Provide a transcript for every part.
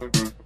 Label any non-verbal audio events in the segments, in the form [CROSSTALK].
Mm-hmm.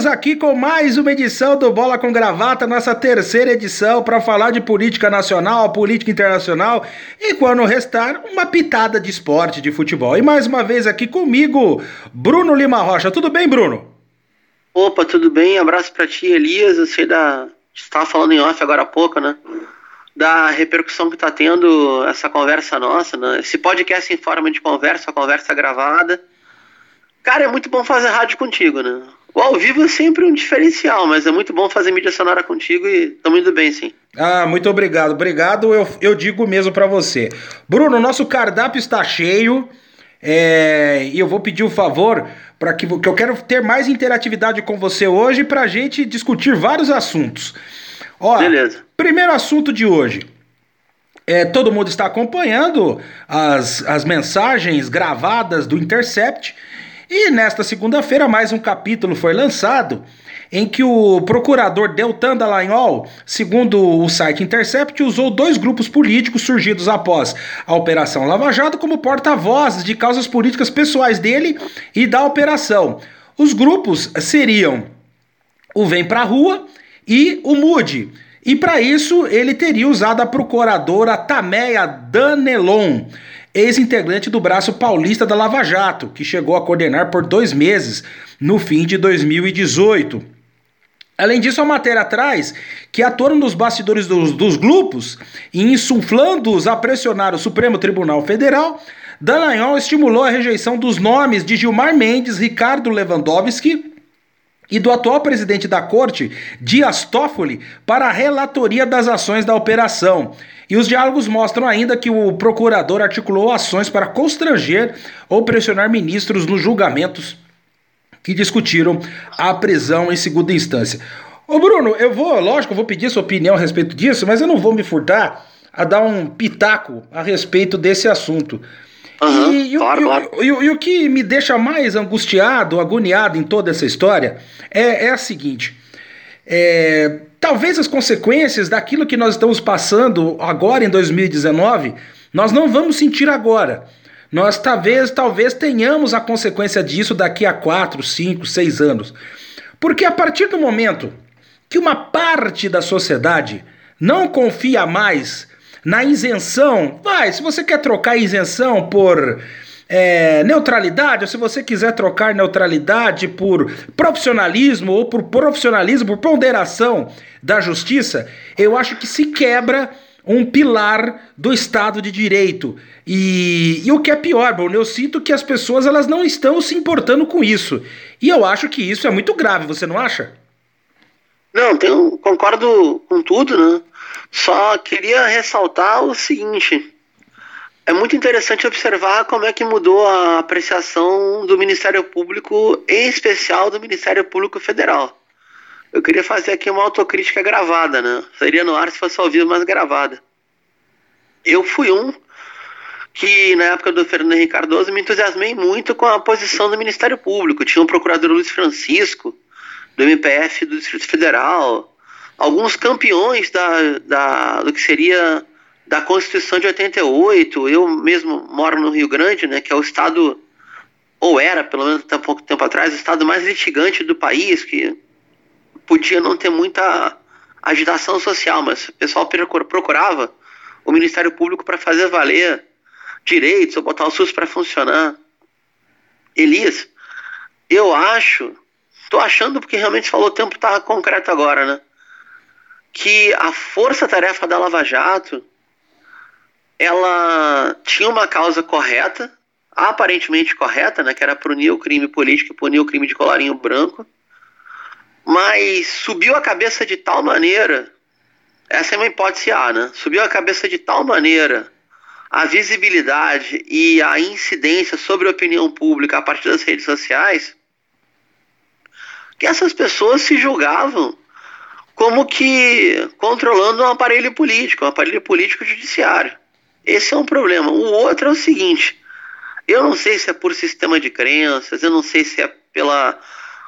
Chegamos aqui com mais uma edição do Bola com Gravata, nossa terceira edição, para falar de política nacional, política internacional e, quando restar, uma pitada de esporte, de futebol. E mais uma vez aqui comigo, Bruno Lima Rocha. Tudo bem, Bruno? Opa, tudo bem? Abraço para ti, Elias. Eu sei da. estava falando em off agora há pouco, né? Da repercussão que está tendo essa conversa nossa, né? Esse podcast em forma de conversa, conversa gravada. Cara, é muito bom fazer rádio contigo, né? O ao vivo é sempre um diferencial, mas é muito bom fazer mídia sonora contigo e estamos indo bem, sim. Ah, muito obrigado. Obrigado, eu, eu digo mesmo para você. Bruno, nosso cardápio está cheio. É, e eu vou pedir um favor para que, que eu quero ter mais interatividade com você hoje para a gente discutir vários assuntos. Ó, Beleza. Primeiro assunto de hoje. É, todo mundo está acompanhando as, as mensagens gravadas do Intercept e nesta segunda-feira, mais um capítulo foi lançado em que o procurador Deltan Dallagnol, segundo o site Intercept, usou dois grupos políticos surgidos após a Operação Lava Jato como porta-vozes de causas políticas pessoais dele e da operação. Os grupos seriam o Vem Pra Rua e o Mude. E para isso ele teria usado a procuradora Tameia Danelon ex-integrante do braço paulista da Lava Jato, que chegou a coordenar por dois meses no fim de 2018. Além disso, a matéria traz que atuando nos bastidores dos, dos grupos e insuflando-os a pressionar o Supremo Tribunal Federal, Dallagnol estimulou a rejeição dos nomes de Gilmar Mendes, Ricardo Lewandowski e do atual presidente da corte, Dias Toffoli, para a relatoria das ações da operação. E os diálogos mostram ainda que o procurador articulou ações para constranger ou pressionar ministros nos julgamentos que discutiram a prisão em segunda instância. Ô Bruno, eu vou, lógico, eu vou pedir sua opinião a respeito disso, mas eu não vou me furtar a dar um pitaco a respeito desse assunto. Uhum, e, claro, e, claro. E, e, o que me deixa mais angustiado, agoniado em toda essa história é, é a seguinte: é, talvez as consequências daquilo que nós estamos passando agora em 2019, nós não vamos sentir agora. Nós talvez, talvez tenhamos a consequência disso daqui a 4, 5, 6 anos. Porque a partir do momento que uma parte da sociedade não confia mais na isenção, vai, se você quer trocar isenção por é, neutralidade, ou se você quiser trocar neutralidade por profissionalismo ou por profissionalismo, por ponderação da justiça, eu acho que se quebra um pilar do Estado de Direito. E, e, o que é pior, Bruno, eu sinto que as pessoas elas não estão se importando com isso. E eu acho que isso é muito grave, você não acha? Não, tenho, concordo com tudo, né? Só queria ressaltar o seguinte: é muito interessante observar como é que mudou a apreciação do Ministério Público, em especial do Ministério Público Federal. Eu queria fazer aqui uma autocrítica gravada, né? Seria no ar se fosse ao vivo, mas gravada. Eu fui um que, na época do Fernando Henrique Cardoso, me entusiasmei muito com a posição do Ministério Público. Tinha o procurador Luiz Francisco, do MPF do Distrito Federal, alguns campeões da, da, do que seria da Constituição de 88. Eu mesmo moro no Rio Grande, né, que é o estado, ou era, pelo menos até pouco tempo atrás, o estado mais litigante do país, que podia não ter muita agitação social, mas o pessoal procurava o Ministério Público para fazer valer direitos ou botar o SUS para funcionar. Elias, eu acho, estou achando porque realmente falou o tempo tá concreto agora, né? que a força-tarefa da Lava Jato ela tinha uma causa correta, aparentemente correta, né, que era punir o crime político e punir o crime de colarinho branco, mas subiu a cabeça de tal maneira, essa é uma hipótese A, né? Subiu a cabeça de tal maneira a visibilidade e a incidência sobre a opinião pública a partir das redes sociais que essas pessoas se julgavam como que controlando um aparelho político, um aparelho político judiciário. Esse é um problema. O outro é o seguinte: eu não sei se é por sistema de crenças, eu não sei se é pela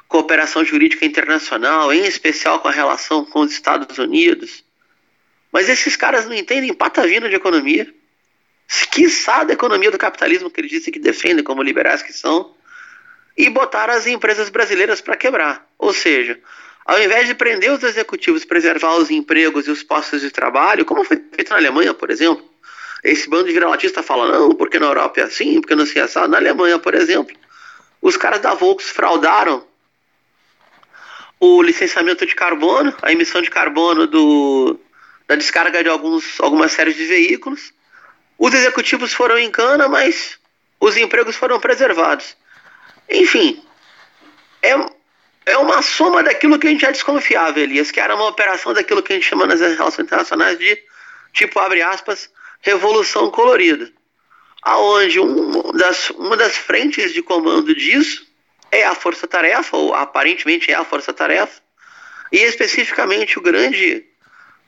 cooperação jurídica internacional, em especial com a relação com os Estados Unidos. Mas esses caras não entendem patavina de economia. Que da economia do capitalismo que eles dizem que defendem como liberais que são. E botaram as empresas brasileiras para quebrar. Ou seja, ao invés de prender os executivos, preservar os empregos e os postos de trabalho, como foi feito na Alemanha, por exemplo, esse bando de vira-latista fala, não, porque na Europa é assim, porque não se é assado. Na Alemanha, por exemplo, os caras da Volks fraudaram o licenciamento de carbono, a emissão de carbono do, da descarga de alguns, algumas séries de veículos. Os executivos foram em cana, mas os empregos foram preservados. Enfim, é, é uma soma daquilo que a gente já desconfiava, Elias, que era uma operação daquilo que a gente chama nas relações internacionais de, tipo, abre aspas, Revolução Colorida, aonde um das, uma das frentes de comando disso é a Força Tarefa, ou aparentemente é a Força Tarefa, e especificamente o grande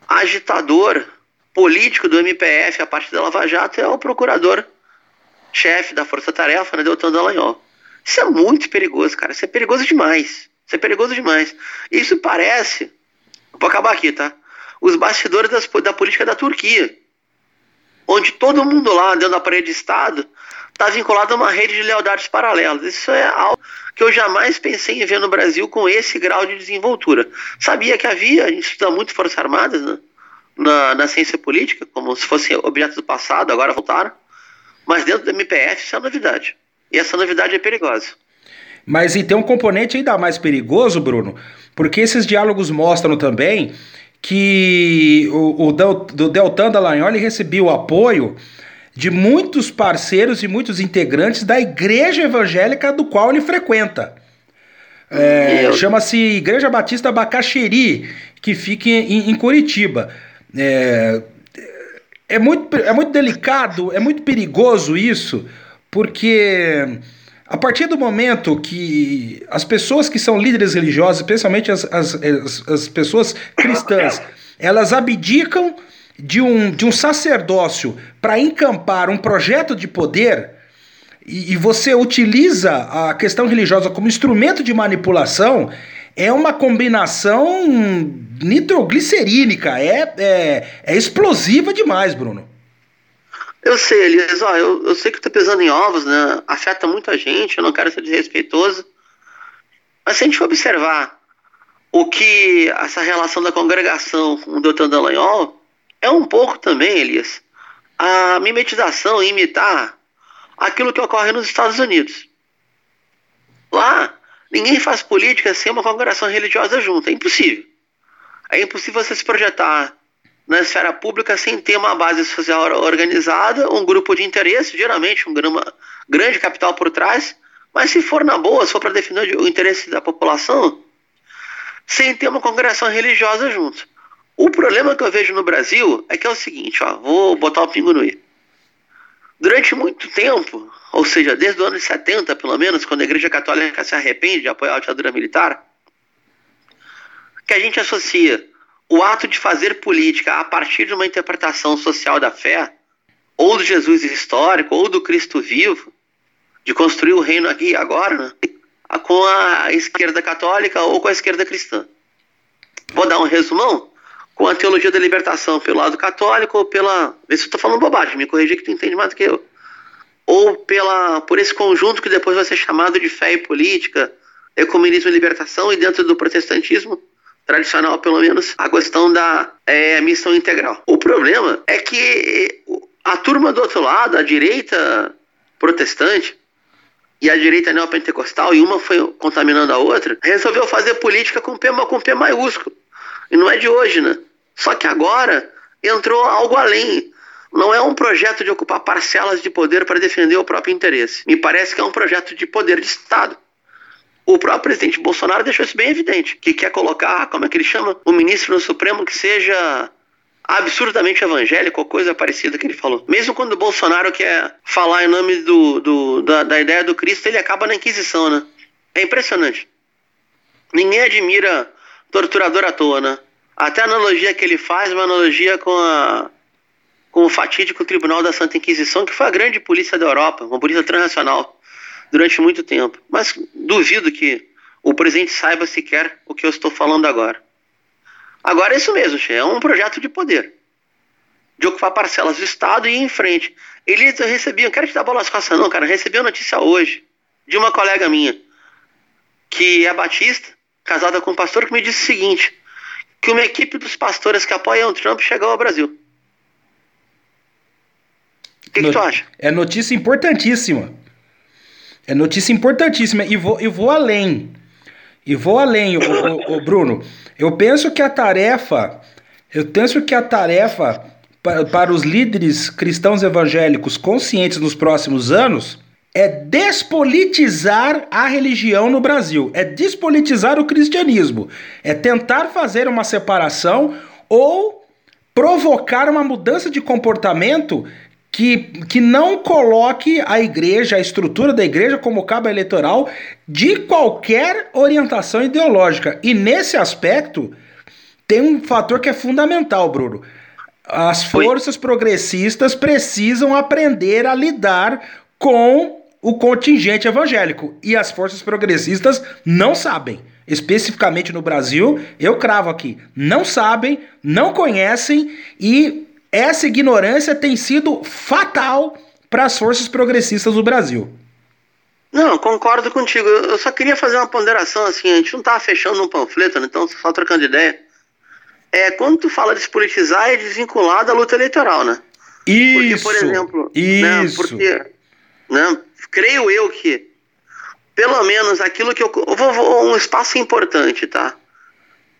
agitador político do MPF a partir da Lava Jato é o procurador-chefe da Força Tarefa, né, Deltan Dallagnol. Isso é muito perigoso, cara. Isso é perigoso demais. Isso é perigoso demais. Isso parece. Vou acabar aqui, tá? Os bastidores das, da política da Turquia onde todo mundo lá dentro da parede de Estado está vinculado a uma rede de lealdades paralelas. Isso é algo que eu jamais pensei em ver no Brasil com esse grau de desenvoltura. Sabia que havia, a gente estuda muito Forças Armadas né? na, na ciência política, como se fosse objeto do passado, agora voltaram. Mas dentro do MPF isso é novidade. E essa novidade é perigosa. Mas e tem um componente ainda mais perigoso, Bruno, porque esses diálogos mostram também que o, o do Deltan Dallagnol recebeu o apoio de muitos parceiros e muitos integrantes da igreja evangélica do qual ele frequenta. É, Chama-se Igreja Batista Bacaxeri, que fica em, em Curitiba. É, é, muito, é muito delicado, é muito perigoso isso, porque a partir do momento que as pessoas que são líderes religiosos, especialmente as, as, as, as pessoas cristãs, elas abdicam de um, de um sacerdócio para encampar um projeto de poder e, e, você utiliza a questão religiosa como instrumento de manipulação, é uma combinação nitroglicerínica, é, é, é explosiva demais, Bruno. Eu sei, Elias, ó, eu, eu sei que tá pesando em ovos, né? Afeta muita gente, eu não quero ser desrespeitoso. Mas se a gente observar o que essa relação da congregação com o Doutor Dallagnol é um pouco também, Elias, a mimetização, imitar aquilo que ocorre nos Estados Unidos. Lá, ninguém faz política sem uma congregação religiosa junto, é impossível. É impossível você se projetar na esfera pública sem ter uma base social organizada, um grupo de interesse, geralmente um grande capital por trás, mas se for na boa, se for para defender o interesse da população, sem ter uma congregação religiosa junto. O problema que eu vejo no Brasil é que é o seguinte, ó, vou botar o pingo no i. Durante muito tempo, ou seja, desde o ano 70, pelo menos, quando a Igreja Católica se arrepende de apoiar a ditadura militar, que a gente associa o ato de fazer política a partir de uma interpretação social da fé, ou do Jesus histórico, ou do Cristo vivo, de construir o reino aqui e agora, né? com a esquerda católica ou com a esquerda cristã. Vou dar um resumão com a teologia da libertação pelo lado católico ou pela. Vê se eu estou falando bobagem, me corrigir que tu entende mais do que eu. Ou pela, por esse conjunto que depois vai ser chamado de fé e política, ecumenismo e libertação, e dentro do protestantismo, tradicional, pelo menos, a questão da é, missão integral. O problema é que a turma do outro lado, a direita protestante e a direita neopentecostal, e uma foi contaminando a outra, resolveu fazer política com P, com P maiúsculo. E não é de hoje, né? Só que agora entrou algo além. Não é um projeto de ocupar parcelas de poder para defender o próprio interesse. Me parece que é um projeto de poder de Estado. O próprio presidente Bolsonaro deixou isso bem evidente, que quer colocar, como é que ele chama, um ministro no Supremo que seja absurdamente evangélico ou coisa parecida que ele falou. Mesmo quando o Bolsonaro quer falar em nome do, do da, da, ideia do Cristo, ele acaba na Inquisição, né? É impressionante. ninguém admira torturador à toa, né? Até a analogia que ele faz, uma analogia com, a, com o fatídico Tribunal da Santa Inquisição, que foi a grande polícia da Europa, uma polícia transnacional, durante muito tempo. Mas duvido que o presidente saiba sequer o que eu estou falando agora. Agora é isso mesmo, Che, é um projeto de poder. De ocupar parcelas do Estado e ir em frente. Eles recebiam, quero te dar bola nas costas não, cara, recebi uma notícia hoje de uma colega minha, que é batista, casada com um pastor, que me disse o seguinte: que uma equipe dos pastores que apoiam o Trump chegou ao Brasil. O que, que tu acha? É notícia importantíssima. É notícia importantíssima. E vou, e vou além. E vou além, o, o, o Bruno. Eu penso que a tarefa. Eu penso que a tarefa para, para os líderes cristãos evangélicos conscientes nos próximos anos é despolitizar a religião no Brasil, é despolitizar o cristianismo, é tentar fazer uma separação ou provocar uma mudança de comportamento que, que não coloque a igreja, a estrutura da igreja como cabo eleitoral de qualquer orientação ideológica. E nesse aspecto tem um fator que é fundamental, Bruno. As forças Oi? progressistas precisam aprender a lidar com o contingente evangélico. E as forças progressistas não sabem. Especificamente no Brasil, eu cravo aqui, não sabem, não conhecem e essa ignorância tem sido fatal para as forças progressistas do Brasil. Não, concordo contigo. Eu só queria fazer uma ponderação assim, a gente não tá fechando um panfleto, né? então só trocando ideia. É, quando tu fala despolitizar, é desvincular da luta eleitoral, né? Isso. Porque, por exemplo, né, isso. Né, porque, né, creio eu que, pelo menos aquilo que eu. eu vou, vou, um espaço importante, tá?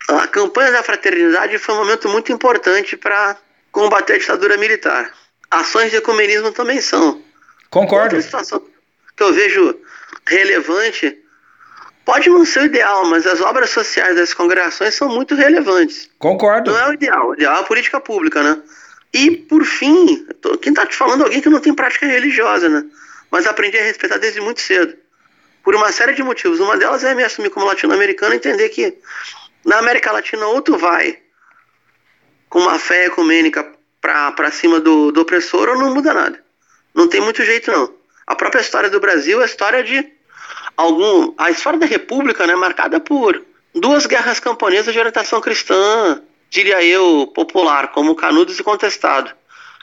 A campanha da fraternidade foi um momento muito importante para combater a ditadura militar. Ações de ecumenismo também são. Concordo. Outra situação que eu vejo relevante pode não ser o ideal, mas as obras sociais das congregações são muito relevantes. Concordo. Não é o ideal, o ideal é a política pública, né? E, por fim, quem está te falando é alguém que não tem prática religiosa, né? mas aprendi a respeitar desde muito cedo. Por uma série de motivos. Uma delas é me assumir como latino-americano e entender que na América Latina ou tu vai com uma fé ecumênica para cima do, do opressor ou não muda nada. Não tem muito jeito não. A própria história do Brasil é a história de algum a história da República, né, marcada por duas guerras camponesas de orientação cristã, diria eu, popular, como Canudos e Contestado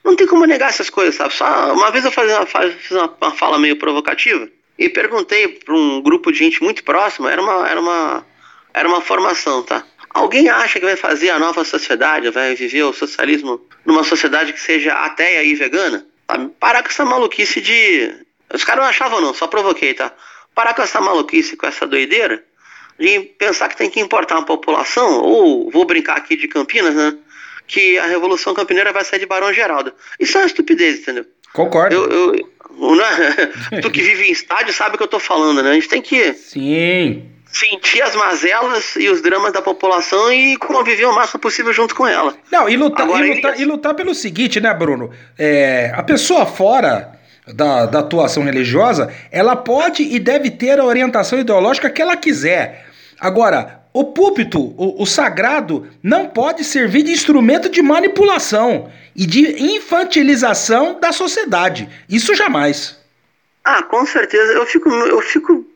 não tem como negar essas coisas, sabe? Só uma vez eu fiz uma, fiz uma fala meio provocativa e perguntei para um grupo de gente muito próxima, era uma, era uma, era uma formação, tá? Alguém acha que vai fazer a nova sociedade, vai viver o socialismo numa sociedade que seja ateia e vegana? Sabe? Parar com essa maluquice de. Os caras não achavam, não, só provoquei, tá? Parar com essa maluquice, com essa doideira, de pensar que tem que importar uma população, ou vou brincar aqui de Campinas, né? que a Revolução Campineira vai sair de Barão Geraldo. Isso é uma estupidez, entendeu? Concordo. Eu, eu, [LAUGHS] né? tu que vive em estádio sabe o que eu tô falando, né? A gente tem que. Sim. Sentir as mazelas e os dramas da população e conviver o máximo possível junto com ela. Não, e lutar, Agora, e lutar, ele... e lutar pelo seguinte, né, Bruno? É, a pessoa fora da, da atuação religiosa, ela pode e deve ter a orientação ideológica que ela quiser. Agora, o púlpito, o, o, sagrado, não pode servir de instrumento de manipulação e de infantilização da sociedade. Isso jamais. Ah, com certeza. Eu fico, eu fico,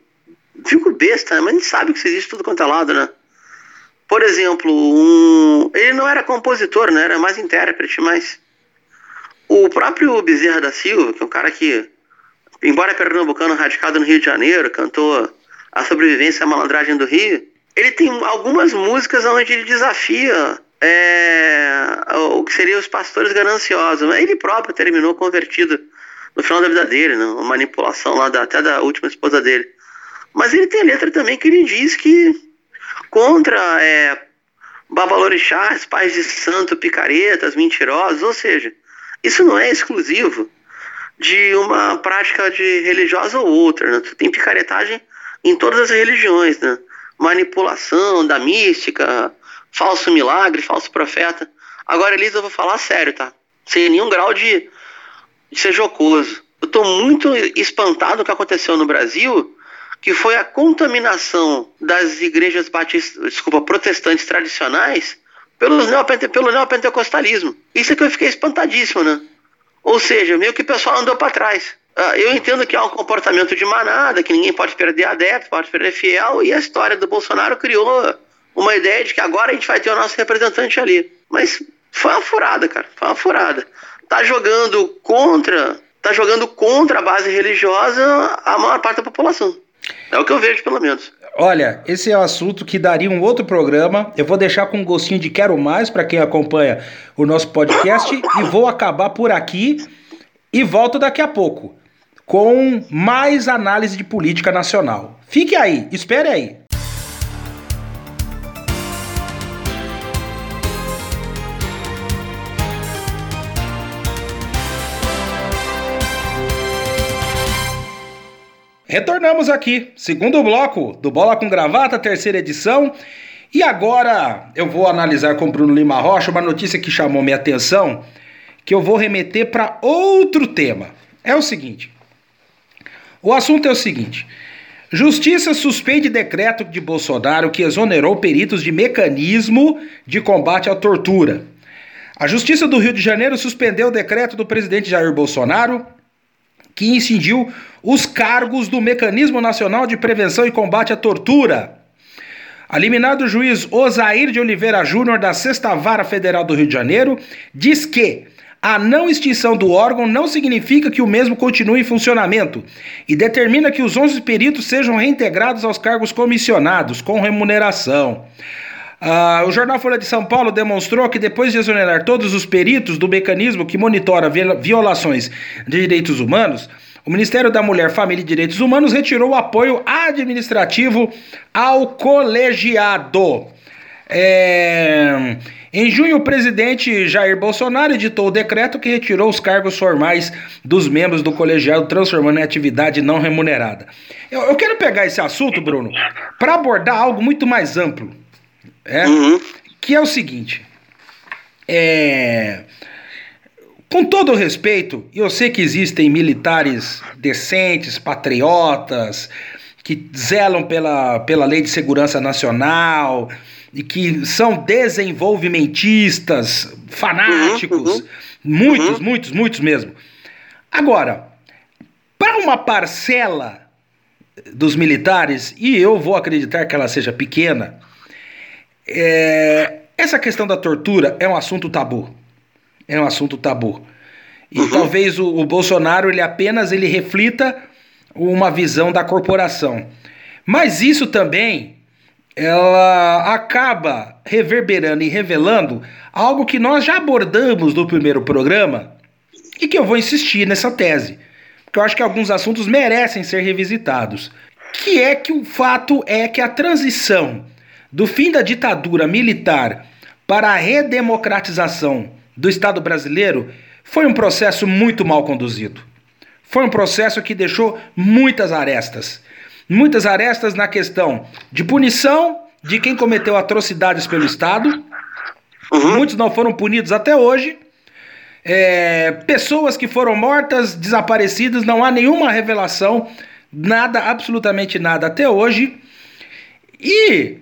fico besta, né? mas a gente sabe que isso existe tudo quanto é lado, né? Por exemplo, um... ele não era compositor, né? Era mais intérprete, mas o próprio Bezerra da Silva, que é um cara que, embora pernambucano radicado no Rio de Janeiro, cantou A Sobrevivência a Malandragem do Rio, ele tem algumas músicas onde ele desafia é, o que seriam os pastores gananciosos. Ele próprio terminou convertido no final da vida dele, né? uma manipulação lá da, até da última esposa dele. Mas ele tem letra também que ele diz que contra é, babalorixás, pais de santo, picaretas, mentirosos, ou seja, isso não é exclusivo de uma prática de religiosa ou outra, né? Tem picaretagem em todas as religiões, né? manipulação da mística, falso milagre, falso profeta. Agora, Elisa, eu vou falar sério, tá? Sem nenhum grau de, de ser jocoso. Eu tô muito espantado com o que aconteceu no Brasil, que foi a contaminação das igrejas batistas, desculpa, protestantes tradicionais pelos neopente, pelo neopentecostalismo. Isso é que eu fiquei espantadíssimo, né? Ou seja, meio que o pessoal andou para trás. Ah, eu entendo que é um comportamento de manada, que ninguém pode perder adepto, pode perder fiel, e a história do Bolsonaro criou uma ideia de que agora a gente vai ter o nosso representante ali. Mas foi uma furada, cara. Foi uma furada. Tá jogando contra. Tá jogando contra a base religiosa a maior parte da população. É o que eu vejo, pelo menos. Olha, esse é um assunto que daria um outro programa. Eu vou deixar com um gostinho de quero mais para quem acompanha o nosso podcast e vou acabar por aqui e volto daqui a pouco com mais análise de política nacional. Fique aí, espere aí. Retornamos aqui, segundo bloco do Bola com Gravata, terceira edição. E agora eu vou analisar com Bruno Lima Rocha uma notícia que chamou minha atenção, que eu vou remeter para outro tema. É o seguinte: o assunto é o seguinte. Justiça suspende decreto de Bolsonaro que exonerou peritos de mecanismo de combate à tortura. A Justiça do Rio de Janeiro suspendeu o decreto do presidente Jair Bolsonaro que incidiu os cargos do Mecanismo Nacional de Prevenção e Combate à Tortura. A liminar do juiz Osair de Oliveira Júnior da Sexta Vara Federal do Rio de Janeiro diz que a não extinção do órgão não significa que o mesmo continue em funcionamento e determina que os 11 peritos sejam reintegrados aos cargos comissionados com remuneração. Uh, o jornal Folha de São Paulo demonstrou que depois de exonerar todos os peritos do mecanismo que monitora violações de direitos humanos, o Ministério da Mulher, Família e Direitos Humanos retirou o apoio administrativo ao colegiado. É... Em junho, o presidente Jair Bolsonaro editou o decreto que retirou os cargos formais dos membros do colegiado, transformando em atividade não remunerada. Eu, eu quero pegar esse assunto, Bruno, para abordar algo muito mais amplo é, uhum. que é o seguinte. É, com todo o respeito, eu sei que existem militares decentes, patriotas, que zelam pela, pela lei de segurança nacional e que são desenvolvimentistas, fanáticos, uhum, uhum, muitos, uhum. muitos, muitos mesmo. Agora, para uma parcela dos militares, e eu vou acreditar que ela seja pequena, é, essa questão da tortura é um assunto tabu. É um assunto tabu. E uhum. talvez o, o, Bolsonaro ele apenas ele reflita uma visão da corporação. Mas isso também ela acaba reverberando e revelando algo que nós já abordamos no primeiro programa e que eu vou insistir nessa tese, porque eu acho que alguns assuntos merecem ser revisitados, que é que o fato é que a transição do fim da ditadura militar para a redemocratização do Estado brasileiro foi um processo muito mal conduzido. Foi um processo que deixou muitas arestas. Muitas arestas na questão de punição de quem cometeu atrocidades pelo Estado. Uhum. Muitos não foram punidos até hoje. É, pessoas que foram mortas, desaparecidas, não há nenhuma revelação, nada, absolutamente nada até hoje. E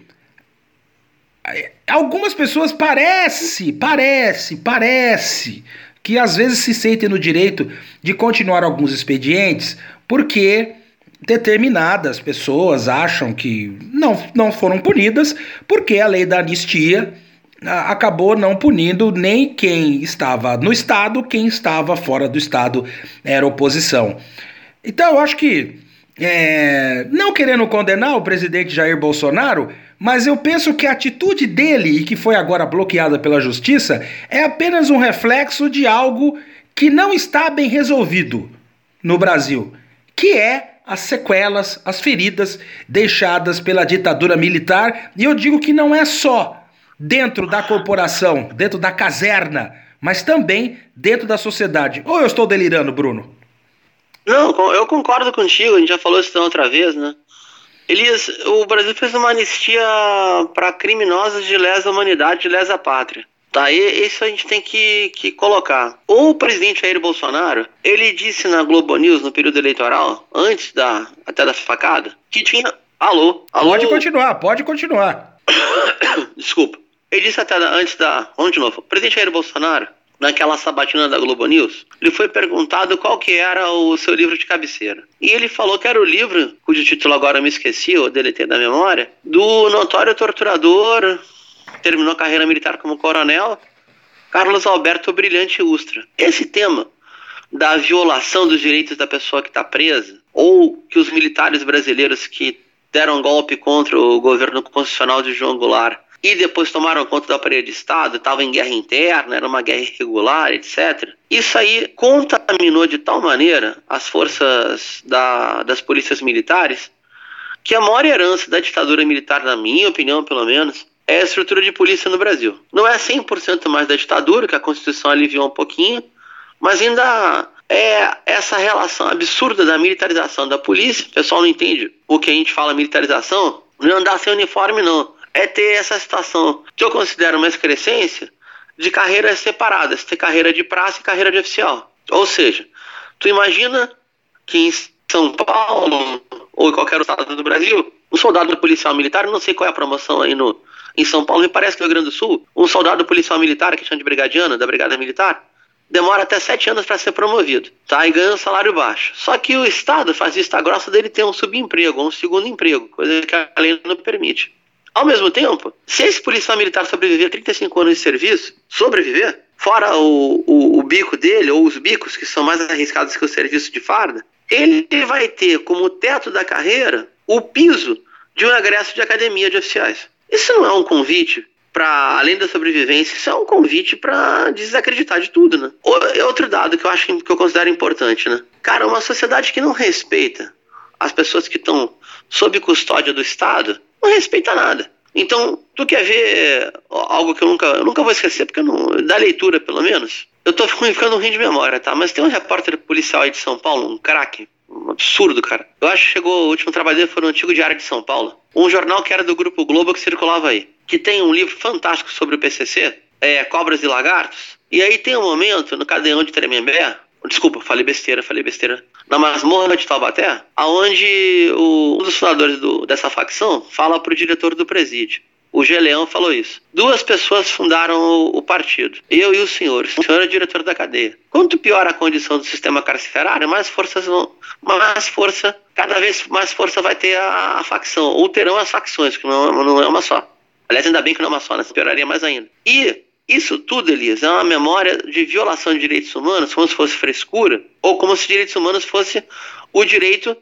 algumas pessoas parece, parece, parece que às vezes se sentem no direito de continuar alguns expedientes porque determinadas pessoas acham que não, não foram punidas porque a lei da anistia acabou não punindo nem quem estava no Estado, quem estava fora do Estado era oposição. Então eu acho que, é, não querendo condenar o presidente Jair Bolsonaro, mas eu penso que a atitude dele, e que foi agora bloqueada pela justiça, é apenas um reflexo de algo que não está bem resolvido no Brasil, que é as sequelas, as feridas deixadas pela ditadura militar, e eu digo que não é só dentro da corporação, dentro da caserna, mas também dentro da sociedade. Ou eu estou delirando, Bruno? Não, eu concordo contigo, a gente já falou isso outra vez, né? Elias, o Brasil fez uma anistia para criminosos de lesa humanidade, de lesa pátria. Tá, e isso a gente tem que, que colocar. O presidente Jair Bolsonaro, ele disse na Globo News no período eleitoral, antes da até da facada, que tinha. Alô? alô? Pode continuar, pode continuar. [COUGHS] Desculpa. Ele disse até antes da. Vamos de novo. O presidente Jair Bolsonaro, naquela sabatina da Globo News, ele foi perguntado qual que era o seu livro de cabeceira. E ele falou que era o livro, cujo título agora eu me esqueci, eu deletei da memória, do notório torturador, terminou a carreira militar como coronel, Carlos Alberto Brilhante Ustra. Esse tema da violação dos direitos da pessoa que está presa, ou que os militares brasileiros que deram golpe contra o governo constitucional de João Goulart e depois tomaram conta do aparelho de Estado, estava em guerra interna, era uma guerra irregular, etc. Isso aí contaminou de tal maneira as forças da, das polícias militares que a maior herança da ditadura militar, na minha opinião pelo menos, é a estrutura de polícia no Brasil. Não é 100% mais da ditadura, que a Constituição aliviou um pouquinho, mas ainda é essa relação absurda da militarização da polícia. O pessoal não entende o que a gente fala militarização. Não é andar sem uniforme, não é ter essa situação que eu considero uma excrescência de carreiras separadas, ter carreira de praça e carreira de oficial. Ou seja, tu imagina que em São Paulo ou em qualquer estado do Brasil, um soldado policial militar, não sei qual é a promoção aí no, em São Paulo, me parece que no Rio Grande do Sul, um soldado policial militar, que chama de brigadiano, da Brigada Militar, demora até sete anos para ser promovido, tá? E ganha um salário baixo. Só que o Estado faz vista grossa dele ter um subemprego, um segundo emprego, coisa que a lei não permite. Ao mesmo tempo, se esse policial militar sobreviver 35 anos de serviço, sobreviver, fora o, o, o, bico dele, ou os bicos que são mais arriscados que o serviço de farda, ele vai ter como teto da carreira o piso de um egresso de academia de oficiais. Isso não é um convite para, além da sobrevivência, isso é um convite para desacreditar de tudo, né? Outro dado que eu acho que eu considero importante, né? Cara, uma sociedade que não respeita as pessoas que estão sob custódia do Estado, não respeita nada. Então, tu quer ver algo que eu nunca, eu nunca vou esquecer, porque não, da leitura pelo menos, eu tô ficando ruim de memória, tá? Mas tem um repórter policial aí de São Paulo, um craque, um absurdo, cara. Eu acho que chegou, o último trabalho dele foi no antigo Diário de São Paulo, um jornal que era do Grupo Globo que circulava aí, que tem um livro fantástico sobre o PCC, é Cobras e Lagartos, e aí tem um momento no Cadeão de Tremembé, Desculpa, falei besteira, falei besteira. Na masmorra de Taubaté, aonde o, um dos fundadores do, dessa facção fala pro diretor do presídio. O Geleão falou isso. Duas pessoas fundaram o, o, partido. Eu e o senhor. O senhor é o diretor da cadeia. Quanto pior a condição do sistema carcerário, mais forças vão. Mais força. Cada vez mais força vai ter a, a facção. Ou terão as facções, que não, não é uma só. Aliás, ainda bem que não é uma só, né? Pioraria mais ainda. E isso tudo, Elias, é uma memória de violação de direitos humanos, como se fosse frescura, ou como se direitos humanos fosse o direito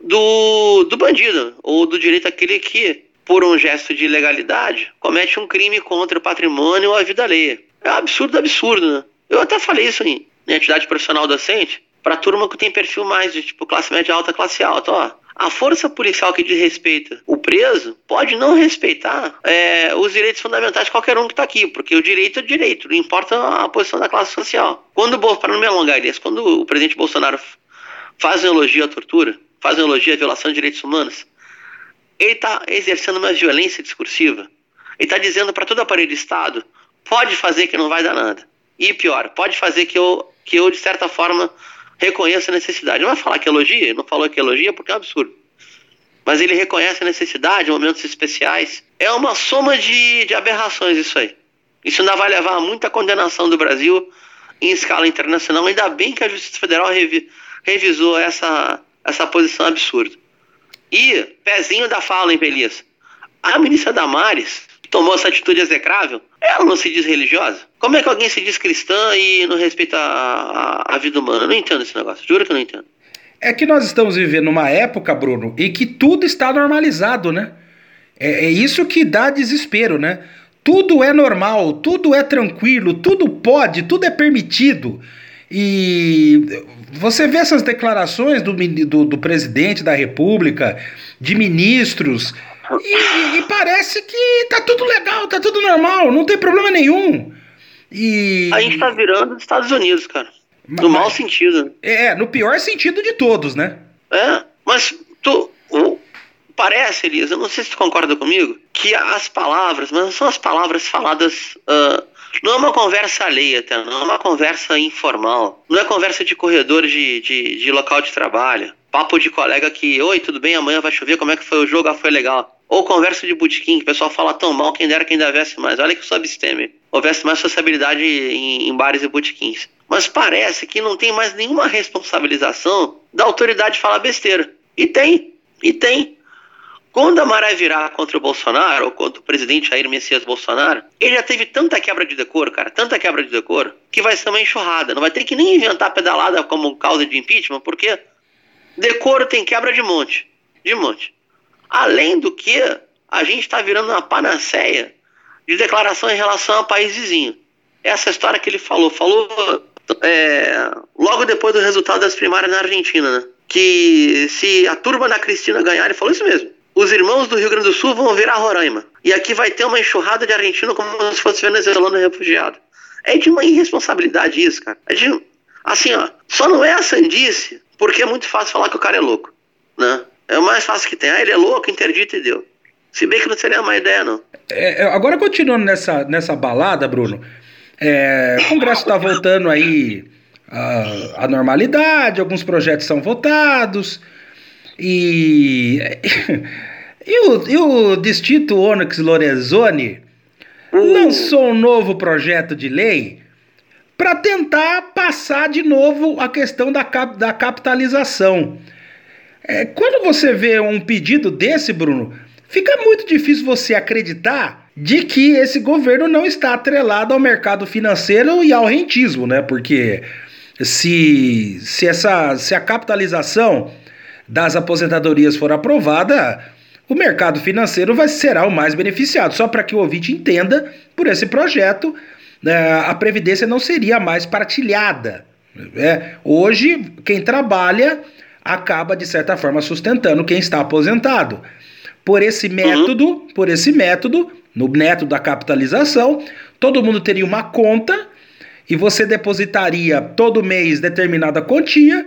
do, do bandido, ou do direito aquele que, por um gesto de ilegalidade, comete um crime contra o patrimônio ou a vida alheia. É um absurdo, absurdo, né? Eu até falei isso em, em atividade profissional docente, para turma que tem perfil mais de tipo classe média alta, classe alta, ó. A força policial que desrespeita o preso pode não respeitar é, os direitos fundamentais de qualquer um que está aqui, porque o direito é direito, não importa a posição da classe social. Quando, para não me alongar, Elias, quando o presidente Bolsonaro faz um elogio à tortura, faz um elogio à violação de direitos humanos, ele está exercendo uma violência discursiva. Ele está dizendo para todo aparelho de Estado: pode fazer que não vai dar nada. E pior, pode fazer que eu, que eu de certa forma, reconhece a necessidade. Não vai falar que elogia, ele não falou que elogia porque é um absurdo. Mas ele reconhece a necessidade, momentos especiais. É uma soma de, de aberrações isso aí. Isso ainda vai levar a muita condenação do Brasil em escala internacional. Ainda bem que a Justiça Federal revi, revisou essa, essa posição absurda. E, pezinho da fala, em Feliz? A ministra Damares tomou essa atitude execrável, ela não se diz religiosa? Como é que alguém se diz cristã e não respeita a, a, a vida humana? Eu não entendo esse negócio, juro que eu não entendo. É que nós estamos vivendo numa época, Bruno, em que tudo está normalizado, né? É, é isso que dá desespero, né? Tudo é normal, tudo é tranquilo, tudo pode, tudo é permitido. E você vê essas declarações do, do, do presidente da República, de ministros, e, e, parece que tá tudo legal, tá tudo normal, não tem problema nenhum. E... A gente tá virando Estados Unidos, cara. Mas, no mau sentido. É, no pior sentido de todos, né? É, mas tu, o, parece, Elias, eu não sei se tu concorda comigo, que as palavras, mas não são as palavras faladas. Uh, não é uma conversa alheia, tá? não é uma conversa informal. Não é conversa de corredor de, de, de local de trabalho. Papo de colega que, oi, tudo bem, amanhã vai chover, como é que foi o jogo? Ah, foi legal. Ou conversa de botequim, que o pessoal fala tão mal, quem dera quem ainda veste mais. Olha que eu sou abstêmio. Houvesse mais sociabilidade em, em bares e botequins. Mas parece que não tem mais nenhuma responsabilização da autoridade falar besteira. E tem, e tem. Quando a maré virar contra o Bolsonaro, ou contra o presidente Jair Messias Bolsonaro, ele já teve tanta quebra de decoro, cara, tanta quebra de decoro, que vai ser uma enxurrada. Não vai ter que nem inventar pedalada como causa de impeachment, porque decoro tem quebra de monte. De monte. Além do que, a gente está virando uma panaceia de declaração em relação ao país vizinho. Essa história que ele falou, falou é, logo depois do resultado das primárias na Argentina, né? Que se a turma da Cristina ganhar, ele falou isso mesmo. Os irmãos do Rio Grande do Sul vão virar Roraima. E aqui vai ter uma enxurrada de argentino como se fosse venezuelano refugiado. É de uma irresponsabilidade isso, cara. É de, assim, ó, só não é a sandice porque é muito fácil falar que o cara é louco, né? É o mais fácil que tem. Ah, ele é louco, interdito e deu. Se bem que não seria uma ideia, não. É, é, agora, continuando nessa, nessa balada, Bruno, é, o Congresso está voltando aí à, à normalidade, alguns projetos são votados, e, [LAUGHS] e, o, e o Distrito Onyx Lorenzoni uh. lançou um novo projeto de lei para tentar passar de novo a questão da, cap, da capitalização. É, quando você vê um pedido desse, Bruno, fica muito difícil você acreditar de que esse governo não está atrelado ao mercado financeiro e ao rentismo, né? Porque se, se, essa, se a capitalização das aposentadorias for aprovada, o mercado financeiro vai será o mais beneficiado. Só para que o ouvinte entenda, por esse projeto, a previdência não seria mais partilhada. É, hoje, quem trabalha acaba de certa forma sustentando quem está aposentado. Por esse método, uhum. por esse método, no método da capitalização, todo mundo teria uma conta e você depositaria todo mês determinada quantia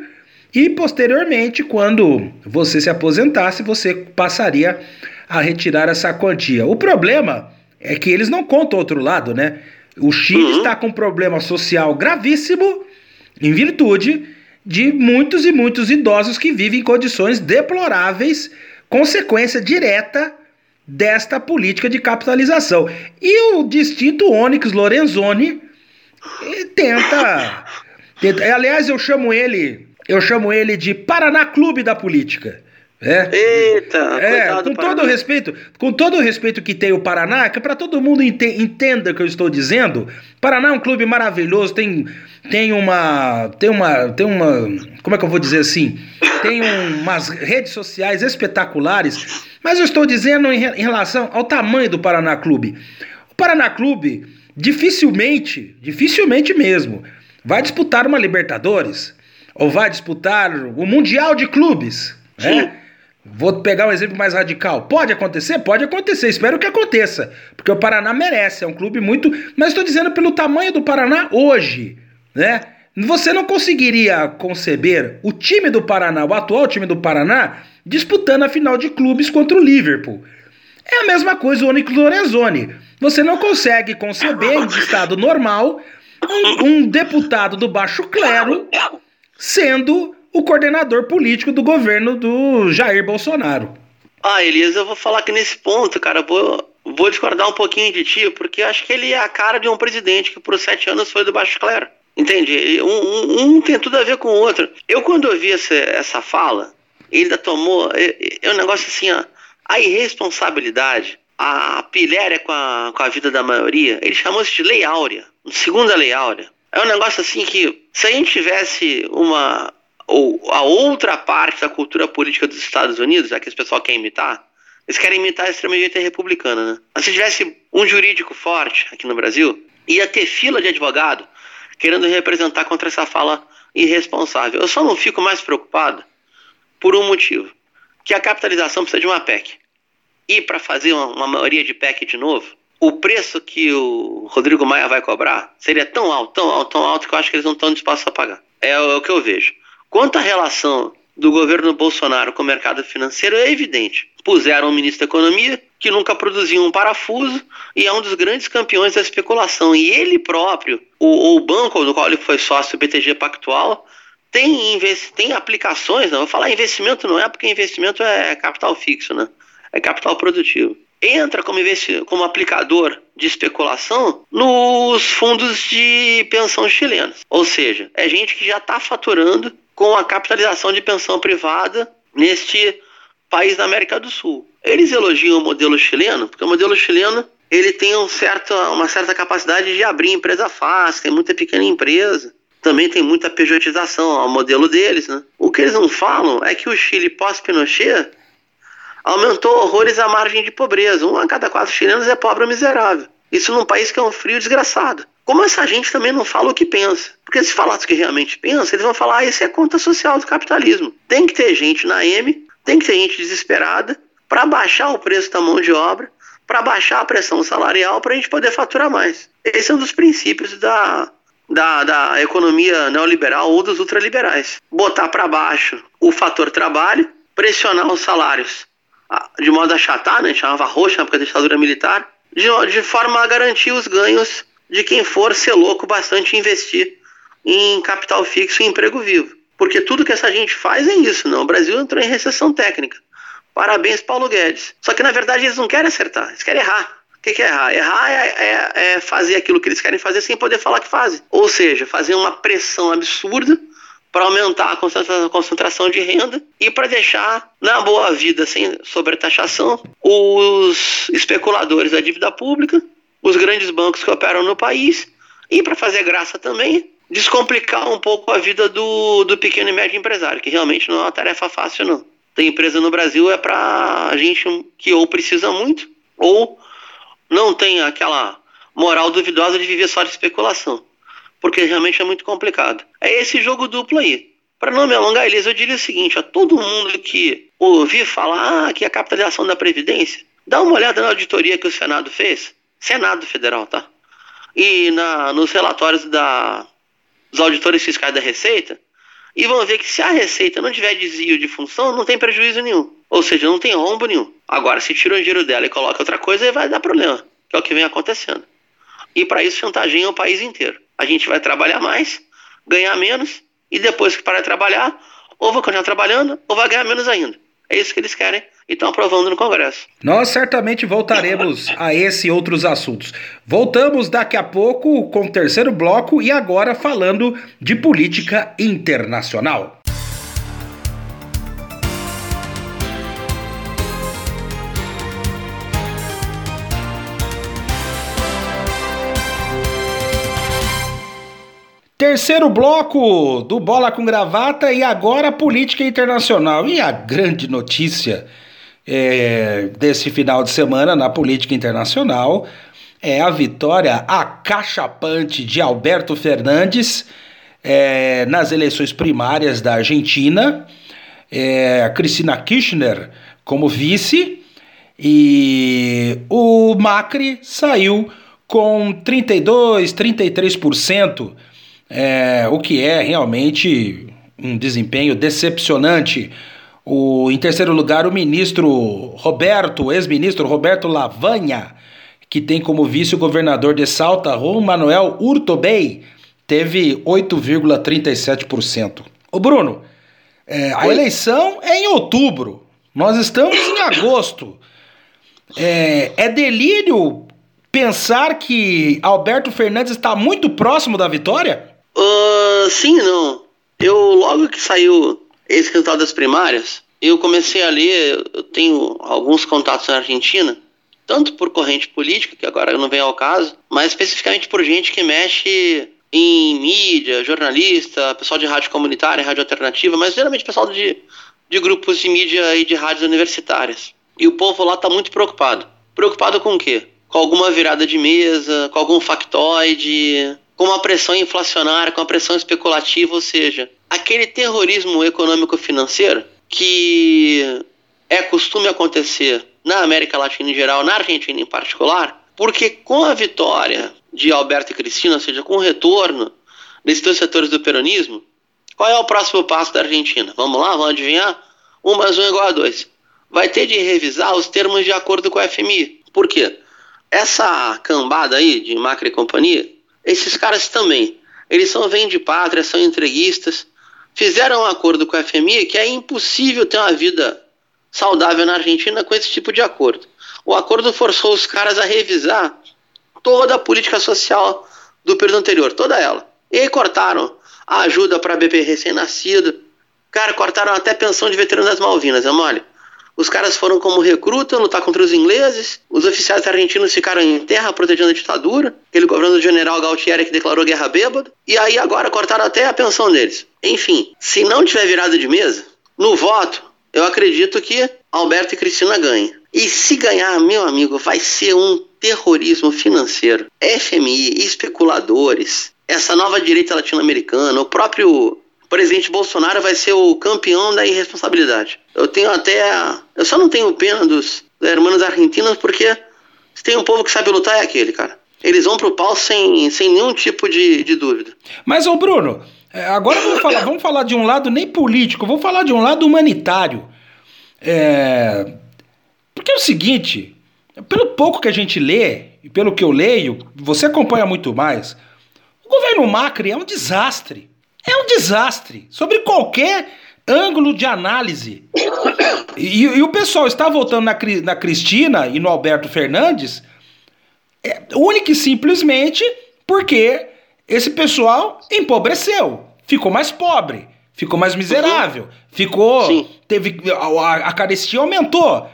e posteriormente, quando você se aposentasse, você passaria a retirar essa quantia. O problema é que eles não contam outro lado, né? O Chile uhum. está com um problema social gravíssimo em virtude de muitos e muitos idosos que vivem em condições deploráveis, consequência direta desta política de capitalização. E o distinto Onyx Lorenzoni tenta, tenta. Aliás, eu chamo ele. Eu chamo ele de Paraná Clube da Política. É. Eita, é, com todo o respeito, com todo o respeito que tem o Paraná, que para todo mundo ente, entenda o que eu estou dizendo, Paraná é um clube maravilhoso, tem tem uma tem uma tem uma, como é que eu vou dizer assim? Tem um, umas redes sociais espetaculares, mas eu estou dizendo em, em relação ao tamanho do Paraná Clube. O Paraná Clube dificilmente, dificilmente mesmo, vai disputar uma Libertadores ou vai disputar o Mundial de Clubes, né? Vou pegar um exemplo mais radical. Pode acontecer? Pode acontecer. Espero que aconteça. Porque o Paraná merece. É um clube muito. Mas estou dizendo pelo tamanho do Paraná hoje. Né? Você não conseguiria conceber o time do Paraná, o atual time do Paraná, disputando a final de clubes contra o Liverpool. É a mesma coisa o Onyx Lorenzoni. Você não consegue conceber em estado normal um, um deputado do baixo clero sendo o coordenador político do governo do Jair Bolsonaro. Ah, Elias, eu vou falar que nesse ponto, cara, vou, vou discordar um pouquinho de ti, porque acho que ele é a cara de um presidente que por sete anos foi do Baixo Clero. Entende? Um, um, um tem tudo a ver com o outro. Eu, quando ouvi essa, essa fala, ele ainda tomou. É, é um negócio assim, ó, a irresponsabilidade, a pilhéria com a, com a vida da maioria, ele chamou isso de lei áurea, segunda lei áurea. É um negócio assim que, se a gente tivesse uma, ou a outra parte da cultura política dos Estados Unidos, a que esse pessoal quer imitar, eles querem imitar a extrema-direita republicana, né? Mas se tivesse um jurídico forte aqui no Brasil, ia ter fila de advogado querendo representar contra essa fala irresponsável. Eu só não fico mais preocupado por um motivo, que a capitalização precisa de uma PEC. E para fazer uma, uma maioria de PEC de novo, o preço que o Rodrigo Maia vai cobrar seria tão alto, tão alto, tão alto que eu acho que eles não estão dispostos a pagar. É o, é o que eu vejo. Quanto à relação do governo Bolsonaro com o mercado financeiro é evidente. Puseram um ministro da Economia que nunca produziu um parafuso e é um dos grandes campeões da especulação. E ele próprio, o, o banco do qual ele foi sócio, o BTG Pactual, tem, tem aplicações, não vou falar investimento não é porque investimento é capital fixo, né? É capital produtivo. Entra como, como aplicador de especulação nos fundos de pensão chilenos. Ou seja, é gente que já está faturando com a capitalização de pensão privada neste país da América do Sul. Eles elogiam o modelo chileno, porque o modelo chileno ele tem um certo, uma certa capacidade de abrir empresa fácil, tem muita pequena empresa, também tem muita pejotização ao modelo deles. Né? O que eles não falam é que o Chile pós-Pinochet aumentou horrores a margem de pobreza. Um a cada quatro chilenos é pobre ou miserável. Isso num país que é um frio desgraçado. Como essa gente também não fala o que pensa. Porque se falasse o que realmente pensa, eles vão falar: ah, isso é conta social do capitalismo. Tem que ter gente na M, tem que ter gente desesperada para baixar o preço da mão de obra, para baixar a pressão salarial, para a gente poder faturar mais. Esse é um dos princípios da, da, da economia neoliberal ou dos ultraliberais. Botar para baixo o fator trabalho, pressionar os salários de modo a achatar, né, chamava roxa na época da ditadura militar, de, de forma a garantir os ganhos de quem for ser louco bastante investir em capital fixo e emprego vivo. Porque tudo que essa gente faz é isso, não. O Brasil entrou em recessão técnica. Parabéns, Paulo Guedes. Só que na verdade eles não querem acertar, eles querem errar. O que, é errar? Errar é, é, é fazer aquilo que eles querem fazer sem poder falar que fazem. Ou seja, fazer uma pressão absurda para aumentar a concentração de renda e para deixar na boa vida sem sobretaxação os especuladores da dívida pública os grandes bancos que operam no país e, para fazer graça também, descomplicar um pouco a vida do, do pequeno e médio empresário, que realmente não é uma tarefa fácil, não. Ter empresa no Brasil é para gente que ou precisa muito ou não tem aquela moral duvidosa de viver só de especulação, porque realmente é muito complicado. É esse jogo duplo aí. Para não me alongar, Elias, eu diria o seguinte: a todo mundo que ouvir falar ah, que a capitalização da Previdência, dá uma olhada na auditoria que o Senado fez. Senado Federal, tá? E na, nos relatórios da, dos auditores fiscais da Receita, e vão ver que se a Receita não tiver desvio de função, não tem prejuízo nenhum. Ou seja, não tem rombo nenhum. Agora, se tira o dinheiro dela e coloca outra coisa, vai dar problema, que é o que vem acontecendo. E para isso chantageia o país inteiro. A gente vai trabalhar mais, ganhar menos, e depois que parar de trabalhar, ou vai continuar trabalhando, ou vai ganhar menos ainda. É isso que eles querem e estão aprovando no Congresso. Nós certamente voltaremos a esse e outros assuntos. Voltamos daqui a pouco com o terceiro bloco e agora falando de política internacional. Terceiro bloco do Bola com Gravata e agora política internacional. E a grande notícia é, desse final de semana na política internacional é a vitória acachapante de Alberto Fernandes é, nas eleições primárias da Argentina. É, Cristina Kirchner como vice e o Macri saiu com 32, 33% é, o que é realmente um desempenho decepcionante. O, em terceiro lugar, o ministro Roberto, ex-ministro Roberto Lavanha, que tem como vice o governador de Salta, Juan Manuel Urtobey, teve 8,37%. O Bruno, é, a eleição é em outubro, nós estamos em agosto. É, é delírio pensar que Alberto Fernandes está muito próximo da vitória? Uh, sim não. Eu, logo que saiu esse resultado das primárias, eu comecei a ler, eu tenho alguns contatos na Argentina, tanto por corrente política, que agora não vem ao caso, mas especificamente por gente que mexe em mídia, jornalista, pessoal de rádio comunitária, rádio alternativa, mas geralmente pessoal de, de grupos de mídia e de rádios universitárias. E o povo lá está muito preocupado. Preocupado com o quê? Com alguma virada de mesa, com algum factoide, com uma pressão inflacionária, com uma pressão especulativa, ou seja, aquele terrorismo econômico-financeiro que é costume acontecer na América Latina em geral, na Argentina em particular, porque com a vitória de Alberto e Cristina, ou seja, com o retorno desses dois setores do peronismo, Qual é o próximo passo da Argentina? Vamos lá, vamos adivinhar? 1 mais 1 é igual a 2. Vai ter de revisar os termos de acordo com o FMI. Por quê? Essa cambada aí de Macri e companhia, esses caras também, eles são vêm de pátria, são entreguistas, fizeram um acordo com o FMI que é impossível ter uma vida saudável na Argentina com esse tipo de acordo. O acordo forçou os caras a revisar toda a política social do período anterior, toda ela. E cortaram a ajuda para bebê recém-nascido. Cara, cortaram até pensão de veterano das Malvinas, é mole? Os caras foram como recruta lutar contra os ingleses. Os oficiais argentinos ficaram em terra protegendo a ditadura. Aquele governo do general Galtieri que declarou guerra bêbado. E aí agora cortaram até a pensão deles. Enfim, se não tiver virada de mesa, no voto, eu acredito que Alberto e Cristina ganhem. E se ganhar, meu amigo, vai ser um terrorismo financeiro. FMI, especuladores, essa nova direita latino-americana, o próprio presidente Bolsonaro vai ser o campeão da irresponsabilidade. Eu tenho até. Eu só não tenho pena dos, hermanos argentinos porque se tem um povo que sabe lutar é aquele, cara. Eles vão pro pau sem, sem nenhum tipo de, de dúvida. Mas, ô Bruno, é, agora vamos falar, vamos falar de um lado nem político, vamos falar de um lado humanitário. É... Porque é o seguinte, pelo pouco que a gente lê, e pelo que eu leio, você acompanha muito mais, o governo Macri é um desastre. É um desastre. Sobre qualquer ângulo de análise. E, e o pessoal está votando na, na Cristina e no Alberto Fernandes é, única e simplesmente porque esse pessoal empobreceu, ficou mais pobre, ficou mais miserável, ficou. Sim. teve a, a carestia aumentou.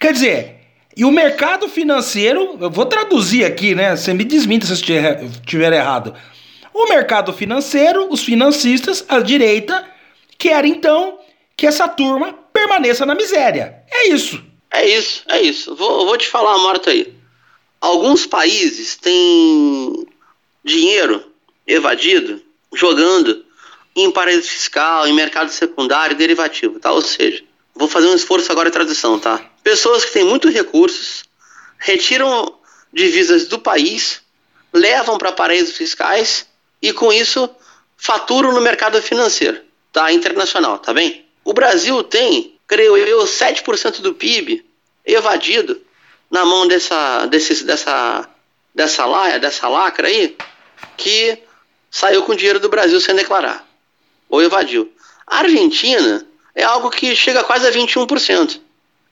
Quer dizer, e o mercado financeiro, eu vou traduzir aqui, né? Você me desminta se eu estiver errado. O mercado financeiro, os financistas, a direita, querem então que essa turma permaneça na miséria. É isso. É isso, é isso. Vou, vou te falar, Marta, aí. Alguns países têm dinheiro evadido jogando em paraíso fiscal, em mercado secundário derivativo, tá? Ou seja, vou fazer um esforço agora de tradução, tá? Pessoas que têm muitos recursos retiram divisas do país, levam para paraísos fiscais e com isso faturam no mercado financeiro, tá? Internacional, tá bem? O Brasil tem, creio eu, 7% do PIB evadido na mão dessa, desses, dessa, dessa laia, dessa lacra aí, que saiu com dinheiro do Brasil sem declarar, ou evadiu. A Argentina é algo que chega quase a 21%.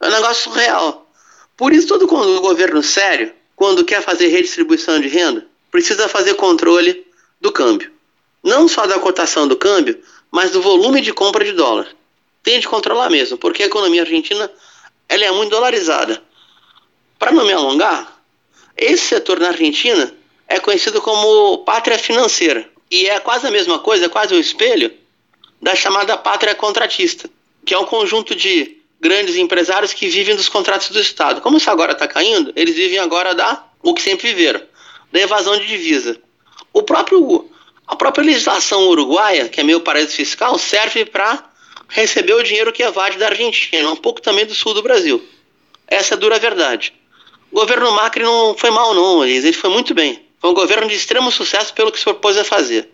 É um negócio surreal. Por isso, todo governo sério, quando quer fazer redistribuição de renda, precisa fazer controle do câmbio. Não só da cotação do câmbio, mas do volume de compra de dólar. Tem de controlar mesmo, porque a economia argentina ela é muito dolarizada. Para não me alongar, esse setor na Argentina é conhecido como pátria financeira. E é quase a mesma coisa, é quase o espelho da chamada pátria contratista, que é um conjunto de grandes empresários que vivem dos contratos do Estado. Como isso agora está caindo, eles vivem agora da o que sempre viveram, da evasão de divisa. O próprio, a própria legislação uruguaia, que é meio paraíso fiscal, serve para receber o dinheiro que evade da Argentina, um pouco também do sul do Brasil. Essa é a dura verdade. O governo Macri não foi mal, não, ele foi muito bem. Foi um governo de extremo sucesso pelo que se propôs a fazer.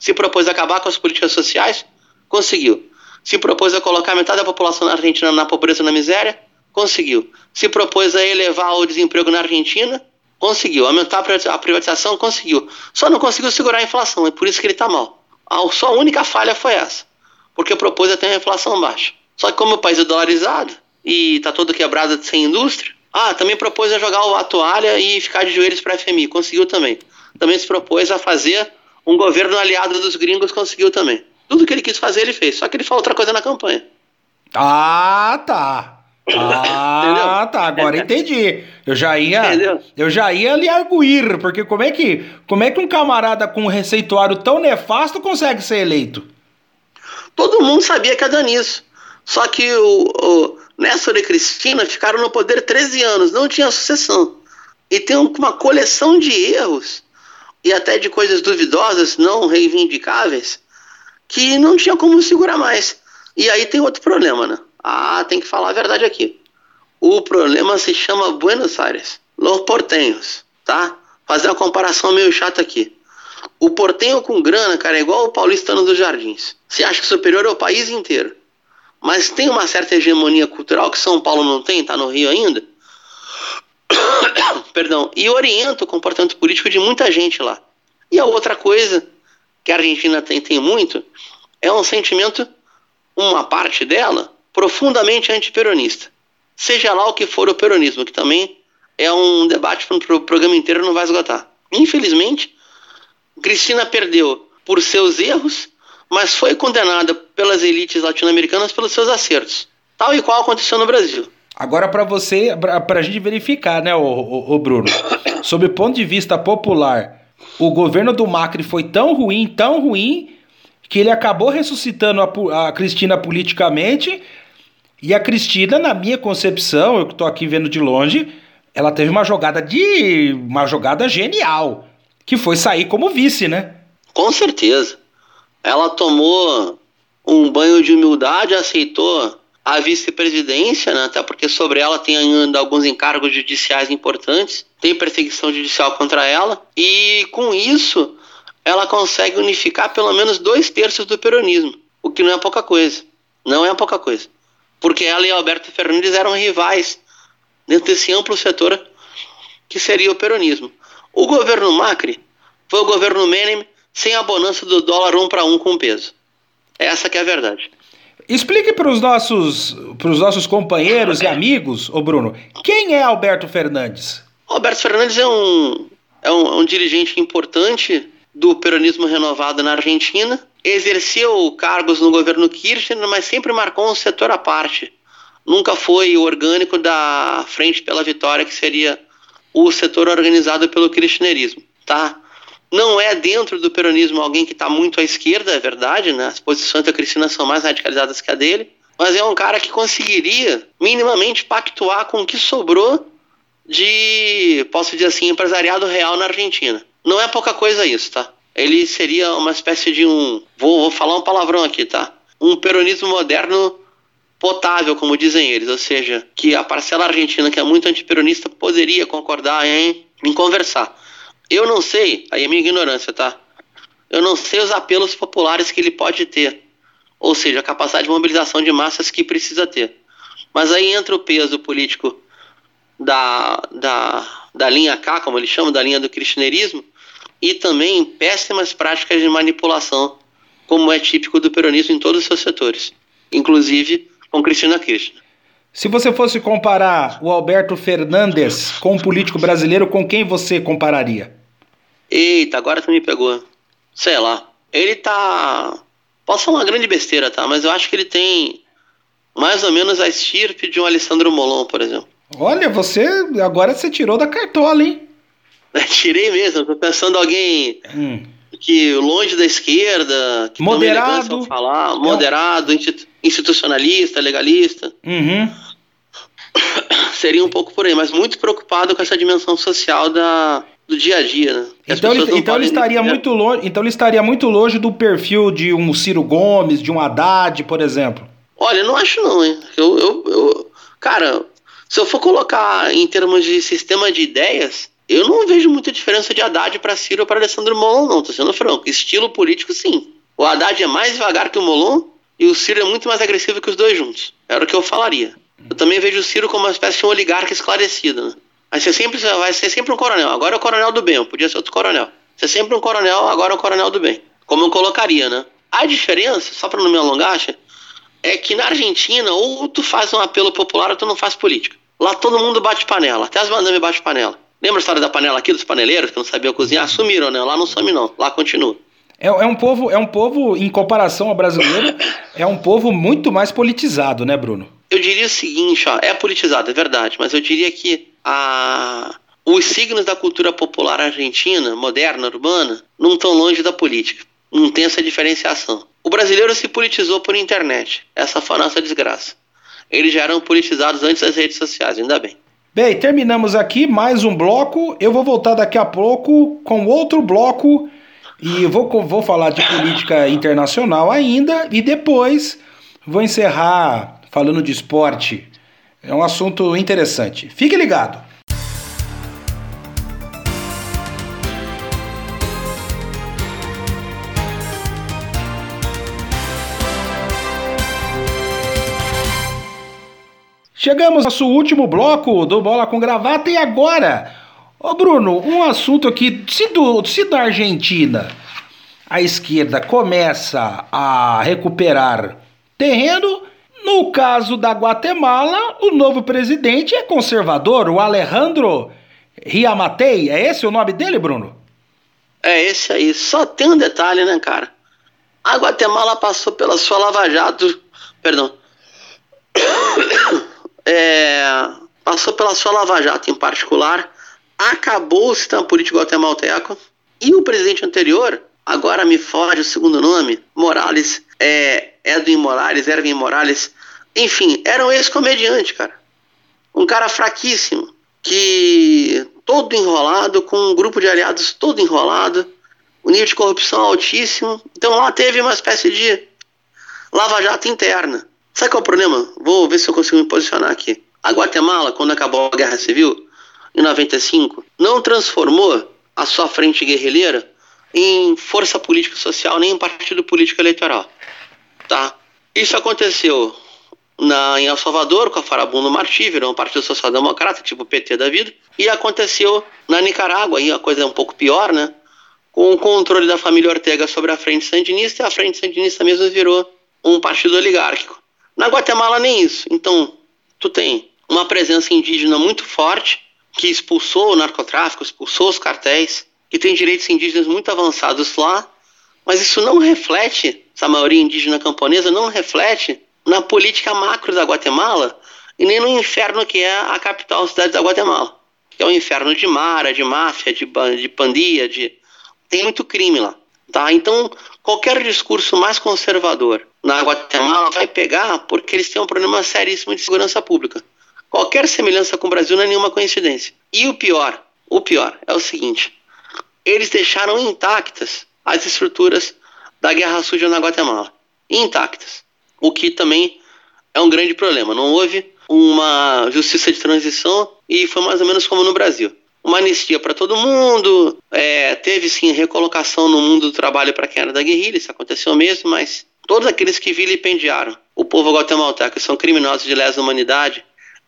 Se propôs a acabar com as políticas sociais, conseguiu. Se propôs a colocar metade da população na Argentina na pobreza e na miséria, conseguiu. Se propôs a elevar o desemprego na Argentina, Conseguiu. Aumentar a privatização, conseguiu. Só não conseguiu segurar a inflação, é por isso que ele está mal. A sua única falha foi essa. Porque propôs até uma inflação baixa. Só que como o país é dolarizado e está todo quebrado sem indústria, ah, também propôs a jogar a toalha e ficar de joelhos para a FMI. Conseguiu também. Também se propôs a fazer um governo aliado dos gringos, conseguiu também. Tudo que ele quis fazer, ele fez. Só que ele falou outra coisa na campanha. Ah, tá. Ah, tá, agora entendi. Eu já ia, Entendeu? eu já ia lhe arguir, porque como é que, como é que um camarada com um receituário tão nefasto consegue ser eleito? Todo mundo sabia que ia dar nisso. Só que o, o Néstor e Cristina ficaram no poder 13 anos, não tinha sucessão. E tem uma coleção de erros e até de coisas duvidosas, não reivindicáveis, que não tinha como segurar mais. E aí tem outro problema, né? Ah, tem que falar a verdade aqui. O problema se chama Buenos Aires, Los Portenhos, tá? Fazer uma comparação meio chata aqui. O portenho com grana, cara, é igual o paulistano dos jardins. Se acha superior ao país inteiro. Mas tem uma certa hegemonia cultural que São Paulo não tem, tá no Rio ainda. [COUGHS] Perdão. E orienta o comportamento político de muita gente lá. E a outra coisa que a Argentina tem, tem muito é um sentimento, uma parte dela, profundamente antiperonista. Seja lá o que for o peronismo, que também é um debate para o programa inteiro não vai esgotar. Infelizmente, Cristina perdeu por seus erros, mas foi condenada pelas elites latino-americanas pelos seus acertos, tal e qual aconteceu no Brasil. Agora, para você, para a gente verificar, né, o, o, o Bruno, sob o ponto de vista popular, o governo do Macri foi tão ruim, tão ruim, que ele acabou ressuscitando a, a Cristina politicamente. E a Cristina, na minha concepção, eu que estou aqui vendo de longe, ela teve uma jogada de. uma jogada genial, que foi sair como vice, né? Com certeza. Ela tomou um banho de humildade, aceitou a vice-presidência, né? até porque sobre ela tem ainda alguns encargos judiciais importantes, tem perseguição judicial contra ela, e com isso ela consegue unificar pelo menos dois terços do peronismo, o que não é pouca coisa. Não é pouca coisa. Porque ela e Alberto Fernandes eram rivais dentro desse amplo setor que seria o peronismo. O governo Macri foi o governo Menem sem a bonança do dólar um para um com peso. Essa que é a verdade. Explique para os nossos, nossos companheiros e amigos, ô Bruno, quem é Alberto Fernandes? Alberto Fernandes é um, é um, um dirigente importante do peronismo renovado na Argentina. Exerceu cargos no governo Kirchner, mas sempre marcou um setor à parte. Nunca foi orgânico da Frente pela Vitória, que seria o setor organizado pelo kirchnerismo, tá? Não é dentro do peronismo alguém que está muito à esquerda, é verdade, né? As posições da Cristina são mais radicalizadas que a dele, mas é um cara que conseguiria minimamente pactuar com o que sobrou de, posso dizer assim, empresariado real na Argentina. Não é pouca coisa isso, tá? Ele seria uma espécie de um. Vou, vou falar um palavrão aqui, tá? Um peronismo moderno potável, como dizem eles, ou seja, que a parcela argentina, que é muito antiperonista, poderia concordar em, em conversar. Eu não sei, aí é minha ignorância, tá? Eu não sei os apelos populares que ele pode ter, ou seja, a capacidade de mobilização de massas que precisa ter. Mas aí entra o peso político da, da, da linha K, como eles chamam, da linha do kirchnerismo, e também péssimas práticas de manipulação, como é típico do peronismo em todos os seus setores, inclusive com Cristina Kirchner. Se você fosse comparar o Alberto Fernandes com um político brasileiro, com quem você compararia? Eita, agora tu me pegou. Sei lá. Ele tá. Posso falar uma grande besteira, tá? Mas eu acho que ele tem mais ou menos a estirpe de um Alessandro Molon, por exemplo. Olha, você. Agora você tirou da cartola, hein? [LAUGHS] tirei mesmo. Tô pensando alguém. Hum. Que longe da esquerda, que moderado, falar, moderado, institucionalista, legalista. Uhum. [COUGHS] Seria um pouco por aí, mas muito preocupado com essa dimensão social da, do dia a dia, né? Então ele, então ele estaria muito longe, então ele estaria muito longe do perfil de um Ciro Gomes, de um Haddad, por exemplo. Olha, não acho não, hein? Eu, eu, eu, cara, se eu for colocar em termos de sistema de ideias, eu não vejo muita diferença de Haddad para Ciro ou para Alessandro Molon, não, tô sendo franco. Estilo político, sim. O Haddad é mais devagar que o Molon e o Ciro é muito mais agressivo que os dois juntos. Era o que eu falaria. Eu também vejo o Ciro como uma espécie de um oligarca esclarecido, né? Vai ser sempre, vai ser sempre um coronel. Agora é o coronel do bem, podia ser outro coronel. Ser sempre um coronel, agora é o coronel do bem. Como eu colocaria, né? A diferença, só para não me alongar, é que na Argentina, ou tu faz um apelo popular ou tu não faz política. Lá todo mundo bate panela, até as madames bate panela. Lembra a história da panela aqui, dos paneleiros que não sabiam cozinhar? Sumiram, né? Lá não some não, lá continua. É, é, um povo, é um povo, em comparação ao brasileiro, é um povo muito mais politizado, né, Bruno? Eu diria o seguinte, ó, é politizado, é verdade, mas eu diria que a, os signos da cultura popular argentina, moderna, urbana, não estão longe da política. Não tem essa diferenciação. O brasileiro se politizou por internet. Essa foi a nossa desgraça. Eles já eram politizados antes das redes sociais, ainda bem. Bem, terminamos aqui mais um bloco. Eu vou voltar daqui a pouco com outro bloco e vou, vou falar de política internacional ainda e depois vou encerrar falando de esporte. É um assunto interessante. Fique ligado. Chegamos ao nosso último bloco do Bola com Gravata e agora, ô Bruno, um assunto aqui, se, do, se da Argentina a esquerda começa a recuperar terreno, no caso da Guatemala, o novo presidente é conservador, o Alejandro Riamatei, é esse o nome dele, Bruno? É esse aí. Só tem um detalhe, né, cara? A Guatemala passou pela sua Lava Jato, perdão, é, passou pela sua Lava Jato em particular, acabou o sistema político guatemalteco e o presidente anterior, agora me foge o segundo nome, Morales, é, Edwin Morales, Erwin Morales, enfim, era um ex-comediante, cara. Um cara fraquíssimo, que todo enrolado, com um grupo de aliados todo enrolado, o nível de corrupção altíssimo. Então lá teve uma espécie de lava-jato interna. Sabe qual é o problema? Vou ver se eu consigo me posicionar aqui. A Guatemala, quando acabou a Guerra Civil, em 95, não transformou a sua frente guerrilheira em força política social nem em partido político eleitoral. Tá? Isso aconteceu na, em El Salvador com a Farabundo Martí, virou um partido social-democrata, tipo PT da vida, e aconteceu na Nicarágua, aí a coisa é um pouco pior, né? Com o controle da família Ortega sobre a Frente Sandinista, e a Frente Sandinista mesmo virou um partido oligárquico. Na Guatemala nem isso. Então, tu tem uma presença indígena muito forte que expulsou o narcotráfico, expulsou os cartéis, que tem direitos indígenas muito avançados lá, mas isso não reflete, essa maioria indígena camponesa não reflete na política macro da Guatemala e nem no inferno que é a capital a cidade da Guatemala. Que é um inferno de mara, de máfia, de, de pandia, de... tem muito crime lá. Tá? Então, qualquer discurso mais conservador na Guatemala vai pegar porque eles têm um problema seríssimo de segurança pública. Qualquer semelhança com o Brasil não é nenhuma coincidência. E o pior, o pior é o seguinte: eles deixaram intactas as estruturas da guerra suja na Guatemala. Intactas. O que também é um grande problema. Não houve uma justiça de transição e foi mais ou menos como no Brasil uma anistia para todo mundo, é, teve sim recolocação no mundo do trabalho para quem era da guerrilha, isso aconteceu mesmo, mas todos aqueles que vilipendiaram o povo guatemalteco são criminosos de lesa humanidade,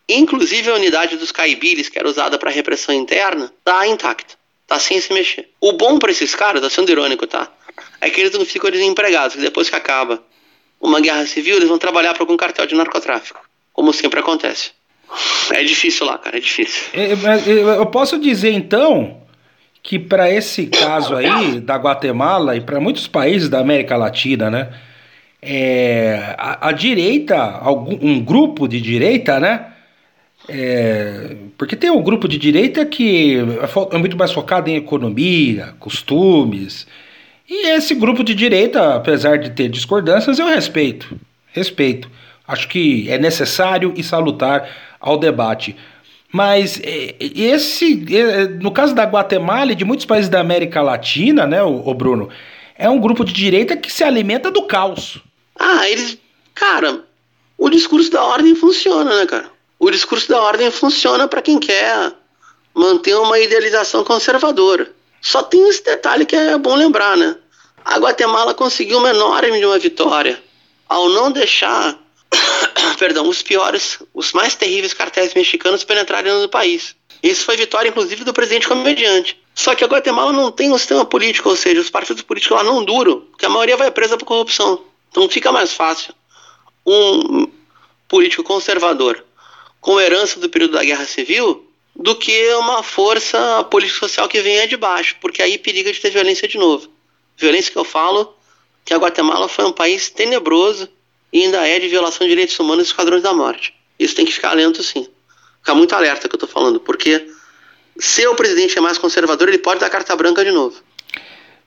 inclusive a unidade dos caibiles, que era usada para repressão interna, está intacta, está sem se mexer. O bom para esses caras, tá sendo irônico, tá? É que eles não ficam desempregados, que depois que acaba uma guerra civil, eles vão trabalhar para algum cartel de narcotráfico, como sempre acontece. É difícil lá, cara, é difícil. É, eu posso dizer então que para esse caso aí da Guatemala e para muitos países da América Latina, né, é, a, a, direita, algum, um grupo de direita, né, é, porque tem um grupo de direita que é, é muito mais focado em economia, costumes, e esse grupo de direita, apesar de ter discordâncias, eu respeito, respeito. Acho que é necessário e salutar ao debate. Mas é, esse, é, no caso da Guatemala e de muitos países da América Latina, né, o, Bruno, é um grupo de direita que se alimenta do caos. Ah, eles, cara, o discurso da ordem funciona, né, cara? O discurso da ordem funciona para quem quer manter uma idealização conservadora. Só tem esse detalhe que é bom lembrar, né? A Guatemala conseguiu uma enorme uma vitória ao não deixar [COUGHS] perdão, os piores, os mais terríveis cartéis mexicanos penetrarem no país. Isso foi vitória, inclusive, do presidente comediante. Só que a Guatemala não tem um sistema político, ou seja, os partidos políticos lá não duram, porque a maioria vai presa por corrupção. Então fica mais fácil um político conservador com herança do período da Guerra Civil do que uma força político-social que venha de baixo, porque aí periga de ter violência de novo. Violência que eu falo que a Guatemala foi um país tenebroso, e ainda é de violação de direitos humanos e esquadrões da morte. Isso tem que ficar lento sim. Ficar muito alerta que eu estou falando, porque se o presidente é mais conservador, ele pode dar carta branca de novo.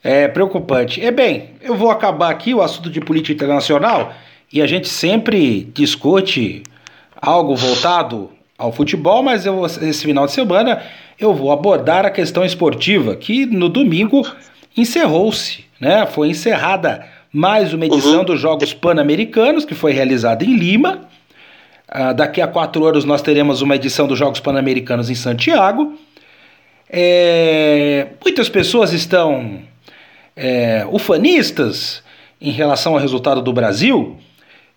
É preocupante. É bem, eu vou acabar aqui o assunto de política internacional e a gente sempre discute algo voltado ao futebol, mas eu, esse final de semana eu vou abordar a questão esportiva, que no domingo encerrou-se, né? Foi encerrada mais uma edição uhum. dos Jogos Pan-Americanos, que foi realizada em Lima. Uh, daqui a quatro anos nós teremos uma edição dos Jogos Pan-Americanos em Santiago. É, muitas pessoas estão é, ufanistas em relação ao resultado do Brasil,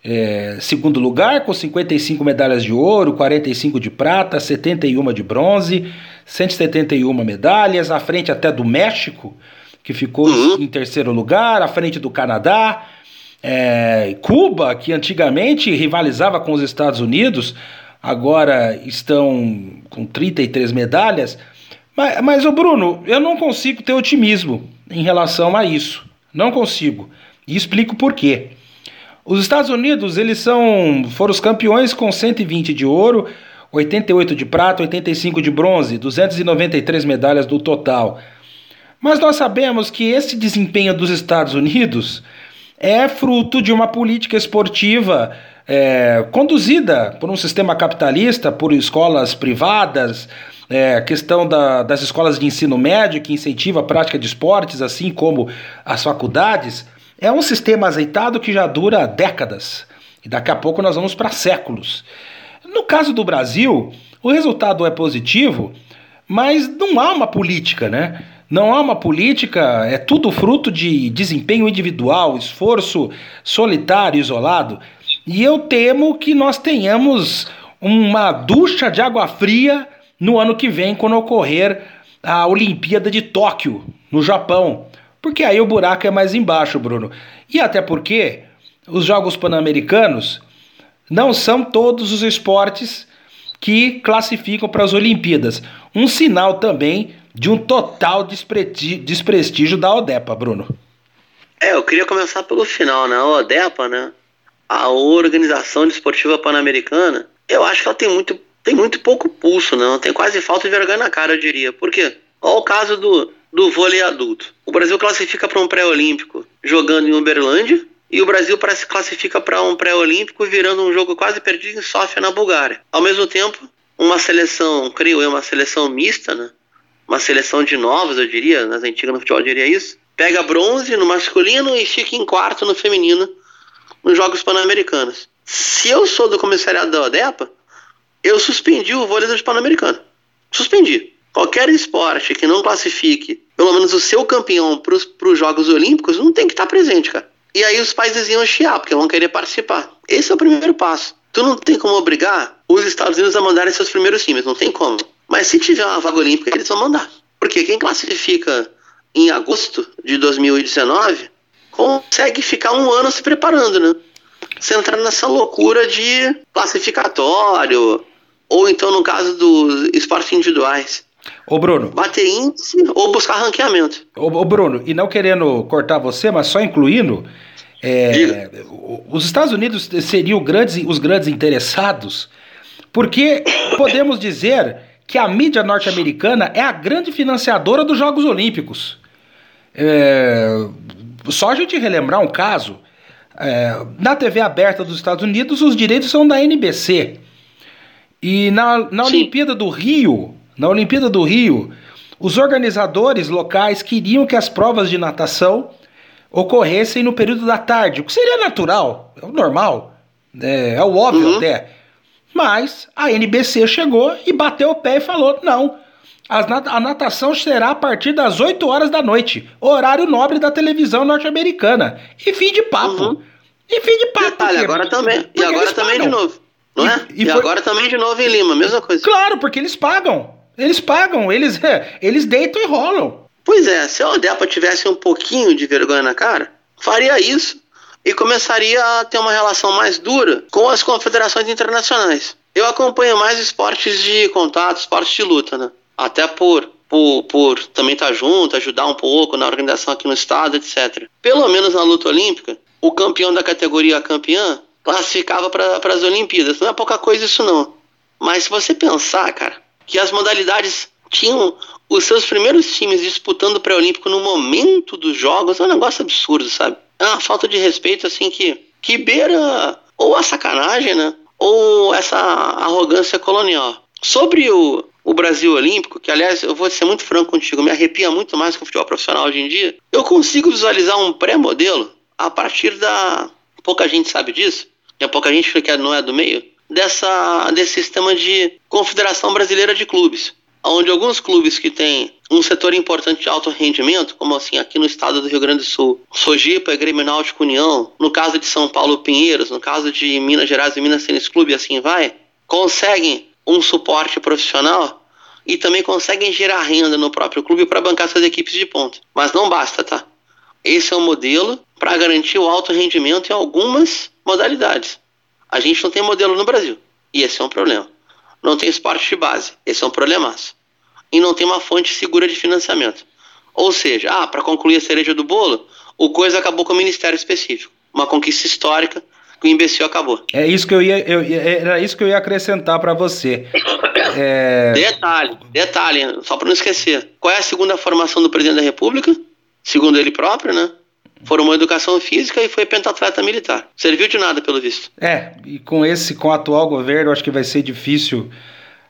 é, segundo lugar, com 55 medalhas de ouro, 45 de prata, 71 de bronze, 171 medalhas, à frente até do México, que ficou uhum. em terceiro lugar, à frente do Canadá, é, Cuba, que antigamente rivalizava com os Estados Unidos, agora estão com 33 medalhas. Mas, mas o Bruno, eu não consigo ter otimismo em relação a isso. Não consigo. E explico por quê. Os Estados Unidos, eles são foram os campeões com 120 de ouro, 88 de prata, 85 de bronze, 293 medalhas do total. Mas nós sabemos que esse desempenho dos Estados Unidos é fruto de uma política esportiva é, conduzida por um sistema capitalista, por escolas privadas, é, questão da, das escolas de ensino médio que incentiva a prática de esportes, assim como as faculdades. É um sistema azeitado que já dura décadas e daqui a pouco nós vamos para séculos. No caso do Brasil, o resultado é positivo, mas não há uma política, né? Não há uma política, é tudo fruto de desempenho individual, esforço solitário, isolado. E eu temo que nós tenhamos uma ducha de água fria no ano que vem, quando ocorrer a Olimpíada de Tóquio, no Japão. Porque aí o buraco é mais embaixo, Bruno. E até porque os Jogos Pan-Americanos não são todos os esportes que classificam para as Olimpíadas. Um sinal também de um total desprestígio da ODEPA, Bruno. É, eu queria começar pelo final, né? A ODEPA, né? A Organização Desportiva Pan-Americana, eu acho que ela tem muito, tem muito pouco pulso, não. Né? Tem quase falta de vergonha na cara, eu diria. Por quê? Olha o caso do, do vôlei adulto. O Brasil classifica para um pré-olímpico jogando em Uberlândia e o Brasil se classifica para um pré-olímpico virando um jogo quase perdido em Sofia, na Bulgária. Ao mesmo tempo, uma seleção, creio eu, uma seleção mista, né? Uma seleção de novos, eu diria, nas antigas no futebol eu diria isso, pega bronze no masculino e fica em quarto no feminino nos Jogos Pan-Americanos. Se eu sou do comissariado da ODEPA, eu suspendi o vôlei do Pan-Americano. Suspendi. Qualquer esporte que não classifique pelo menos o seu campeão para os Jogos Olímpicos não tem que estar presente, cara. E aí os países iam chiar, porque vão querer participar. Esse é o primeiro passo. Tu não tem como obrigar os Estados Unidos a mandarem seus primeiros times, não tem como. Mas se tiver uma vaga olímpica, eles vão mandar. Porque quem classifica em agosto de 2019 consegue ficar um ano se preparando, né? Você entrar nessa loucura de classificatório, ou então no caso dos esportes individuais. Ô Bruno. Bater índice ou buscar ranqueamento. Ô, ô Bruno, e não querendo cortar você, mas só incluindo, é, os Estados Unidos seriam grandes, os grandes interessados, porque [COUGHS] podemos dizer que a mídia norte-americana é a grande financiadora dos Jogos Olímpicos. É, só a gente relembrar um caso, é, na TV aberta dos Estados Unidos, os direitos são da NBC. E na, na Olimpíada do Rio, na Olimpíada do Rio, os organizadores locais queriam que as provas de natação ocorressem no período da tarde, o que seria natural, é o normal, é, é o óbvio uhum. até. Mas a NBC chegou e bateu o pé e falou: não, a natação será a partir das 8 horas da noite, horário nobre da televisão norte-americana. E fim de papo. Uhum. E fim de papo. Detalhe, agora também. e agora também de novo. Não e, é? E, e, e foi... agora também de novo em Lima, mesma coisa. Claro, porque eles pagam. Eles pagam, eles, [LAUGHS] eles deitam e rolam. Pois é, se a Odepa tivesse um pouquinho de vergonha na cara, faria isso e começaria a ter uma relação mais dura com as confederações internacionais. Eu acompanho mais esportes de contato, esportes de luta, né? Até por, por, por também estar junto, ajudar um pouco na organização aqui no estado, etc. Pelo menos na luta olímpica, o campeão da categoria campeã classificava para as Olimpíadas. Não é pouca coisa isso não. Mas se você pensar, cara, que as modalidades tinham os seus primeiros times disputando o pré-olímpico no momento dos jogos, é um negócio absurdo, sabe? É uma falta de respeito, assim, que, que beira ou a sacanagem, né? Ou essa arrogância colonial. Sobre o, o Brasil Olímpico, que aliás, eu vou ser muito franco contigo, me arrepia muito mais que o futebol profissional hoje em dia, eu consigo visualizar um pré-modelo a partir da. Pouca gente sabe disso, e pouca gente que não é do meio, dessa, desse sistema de Confederação Brasileira de Clubes. Onde alguns clubes que têm um setor importante de alto rendimento, como assim aqui no estado do Rio Grande do Sul, Sojipa, Grêmio Náutico União, no caso de São Paulo Pinheiros, no caso de Minas Gerais e Minas Tênis Clube, assim vai, conseguem um suporte profissional e também conseguem gerar renda no próprio clube para bancar suas equipes de ponta. Mas não basta, tá? Esse é o um modelo para garantir o alto rendimento em algumas modalidades. A gente não tem modelo no Brasil e esse é um problema. Não tem esporte de base, esse é um problemaço e não tem uma fonte segura de financiamento. Ou seja, ah, para concluir a cereja do bolo, o coisa acabou com o ministério específico. Uma conquista histórica que o imbecil acabou. É isso que eu ia, eu, era isso que eu ia acrescentar para você. É... Detalhe, detalhe, só para não esquecer. Qual é a segunda formação do presidente da República? Segundo ele próprio, né? Formou educação física e foi pentatleta militar. Serviu de nada, pelo visto. É, e com esse, com o atual governo, acho que vai ser difícil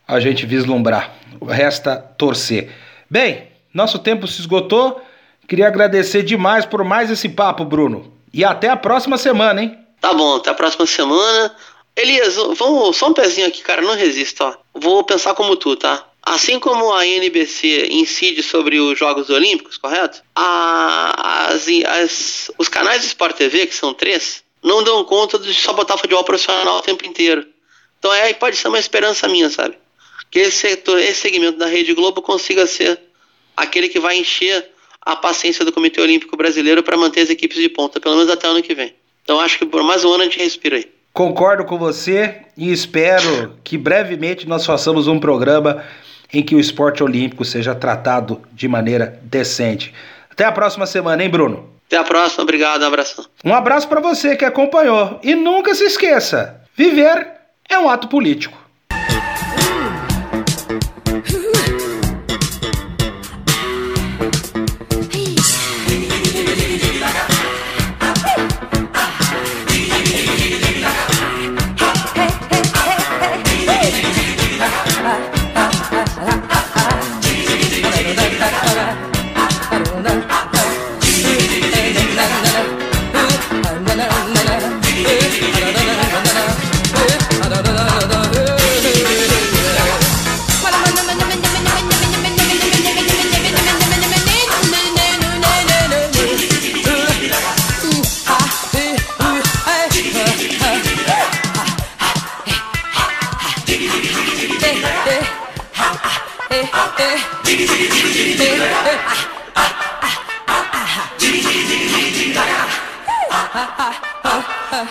a gente vislumbrar. Resta torcer. Bem, nosso tempo se esgotou. Queria agradecer demais por mais esse papo, Bruno. E até a próxima semana, hein? Tá bom, até a próxima semana. Elias, vamos só um pezinho aqui, cara, não resista, ó. Vou pensar como tu, tá? Assim como a NBC incide sobre os Jogos Olímpicos, correto? As, as, os canais de Sport TV, que são três, não dão conta de só botar futebol profissional o tempo inteiro. Então é, pode ser uma esperança minha, sabe? que esse, setor, esse segmento da Rede Globo consiga ser aquele que vai encher a paciência do Comitê Olímpico Brasileiro para manter as equipes de ponta, pelo menos até o ano que vem. Então acho que por mais um ano a gente respira aí. Concordo com você e espero que brevemente nós façamos um programa em que o esporte olímpico seja tratado de maneira decente. Até a próxima semana, hein, Bruno? Até a próxima, obrigado, um abraço. Um abraço para você que acompanhou e nunca se esqueça: viver é um ato político.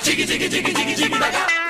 지기 지기 지기 지기 지기 나가.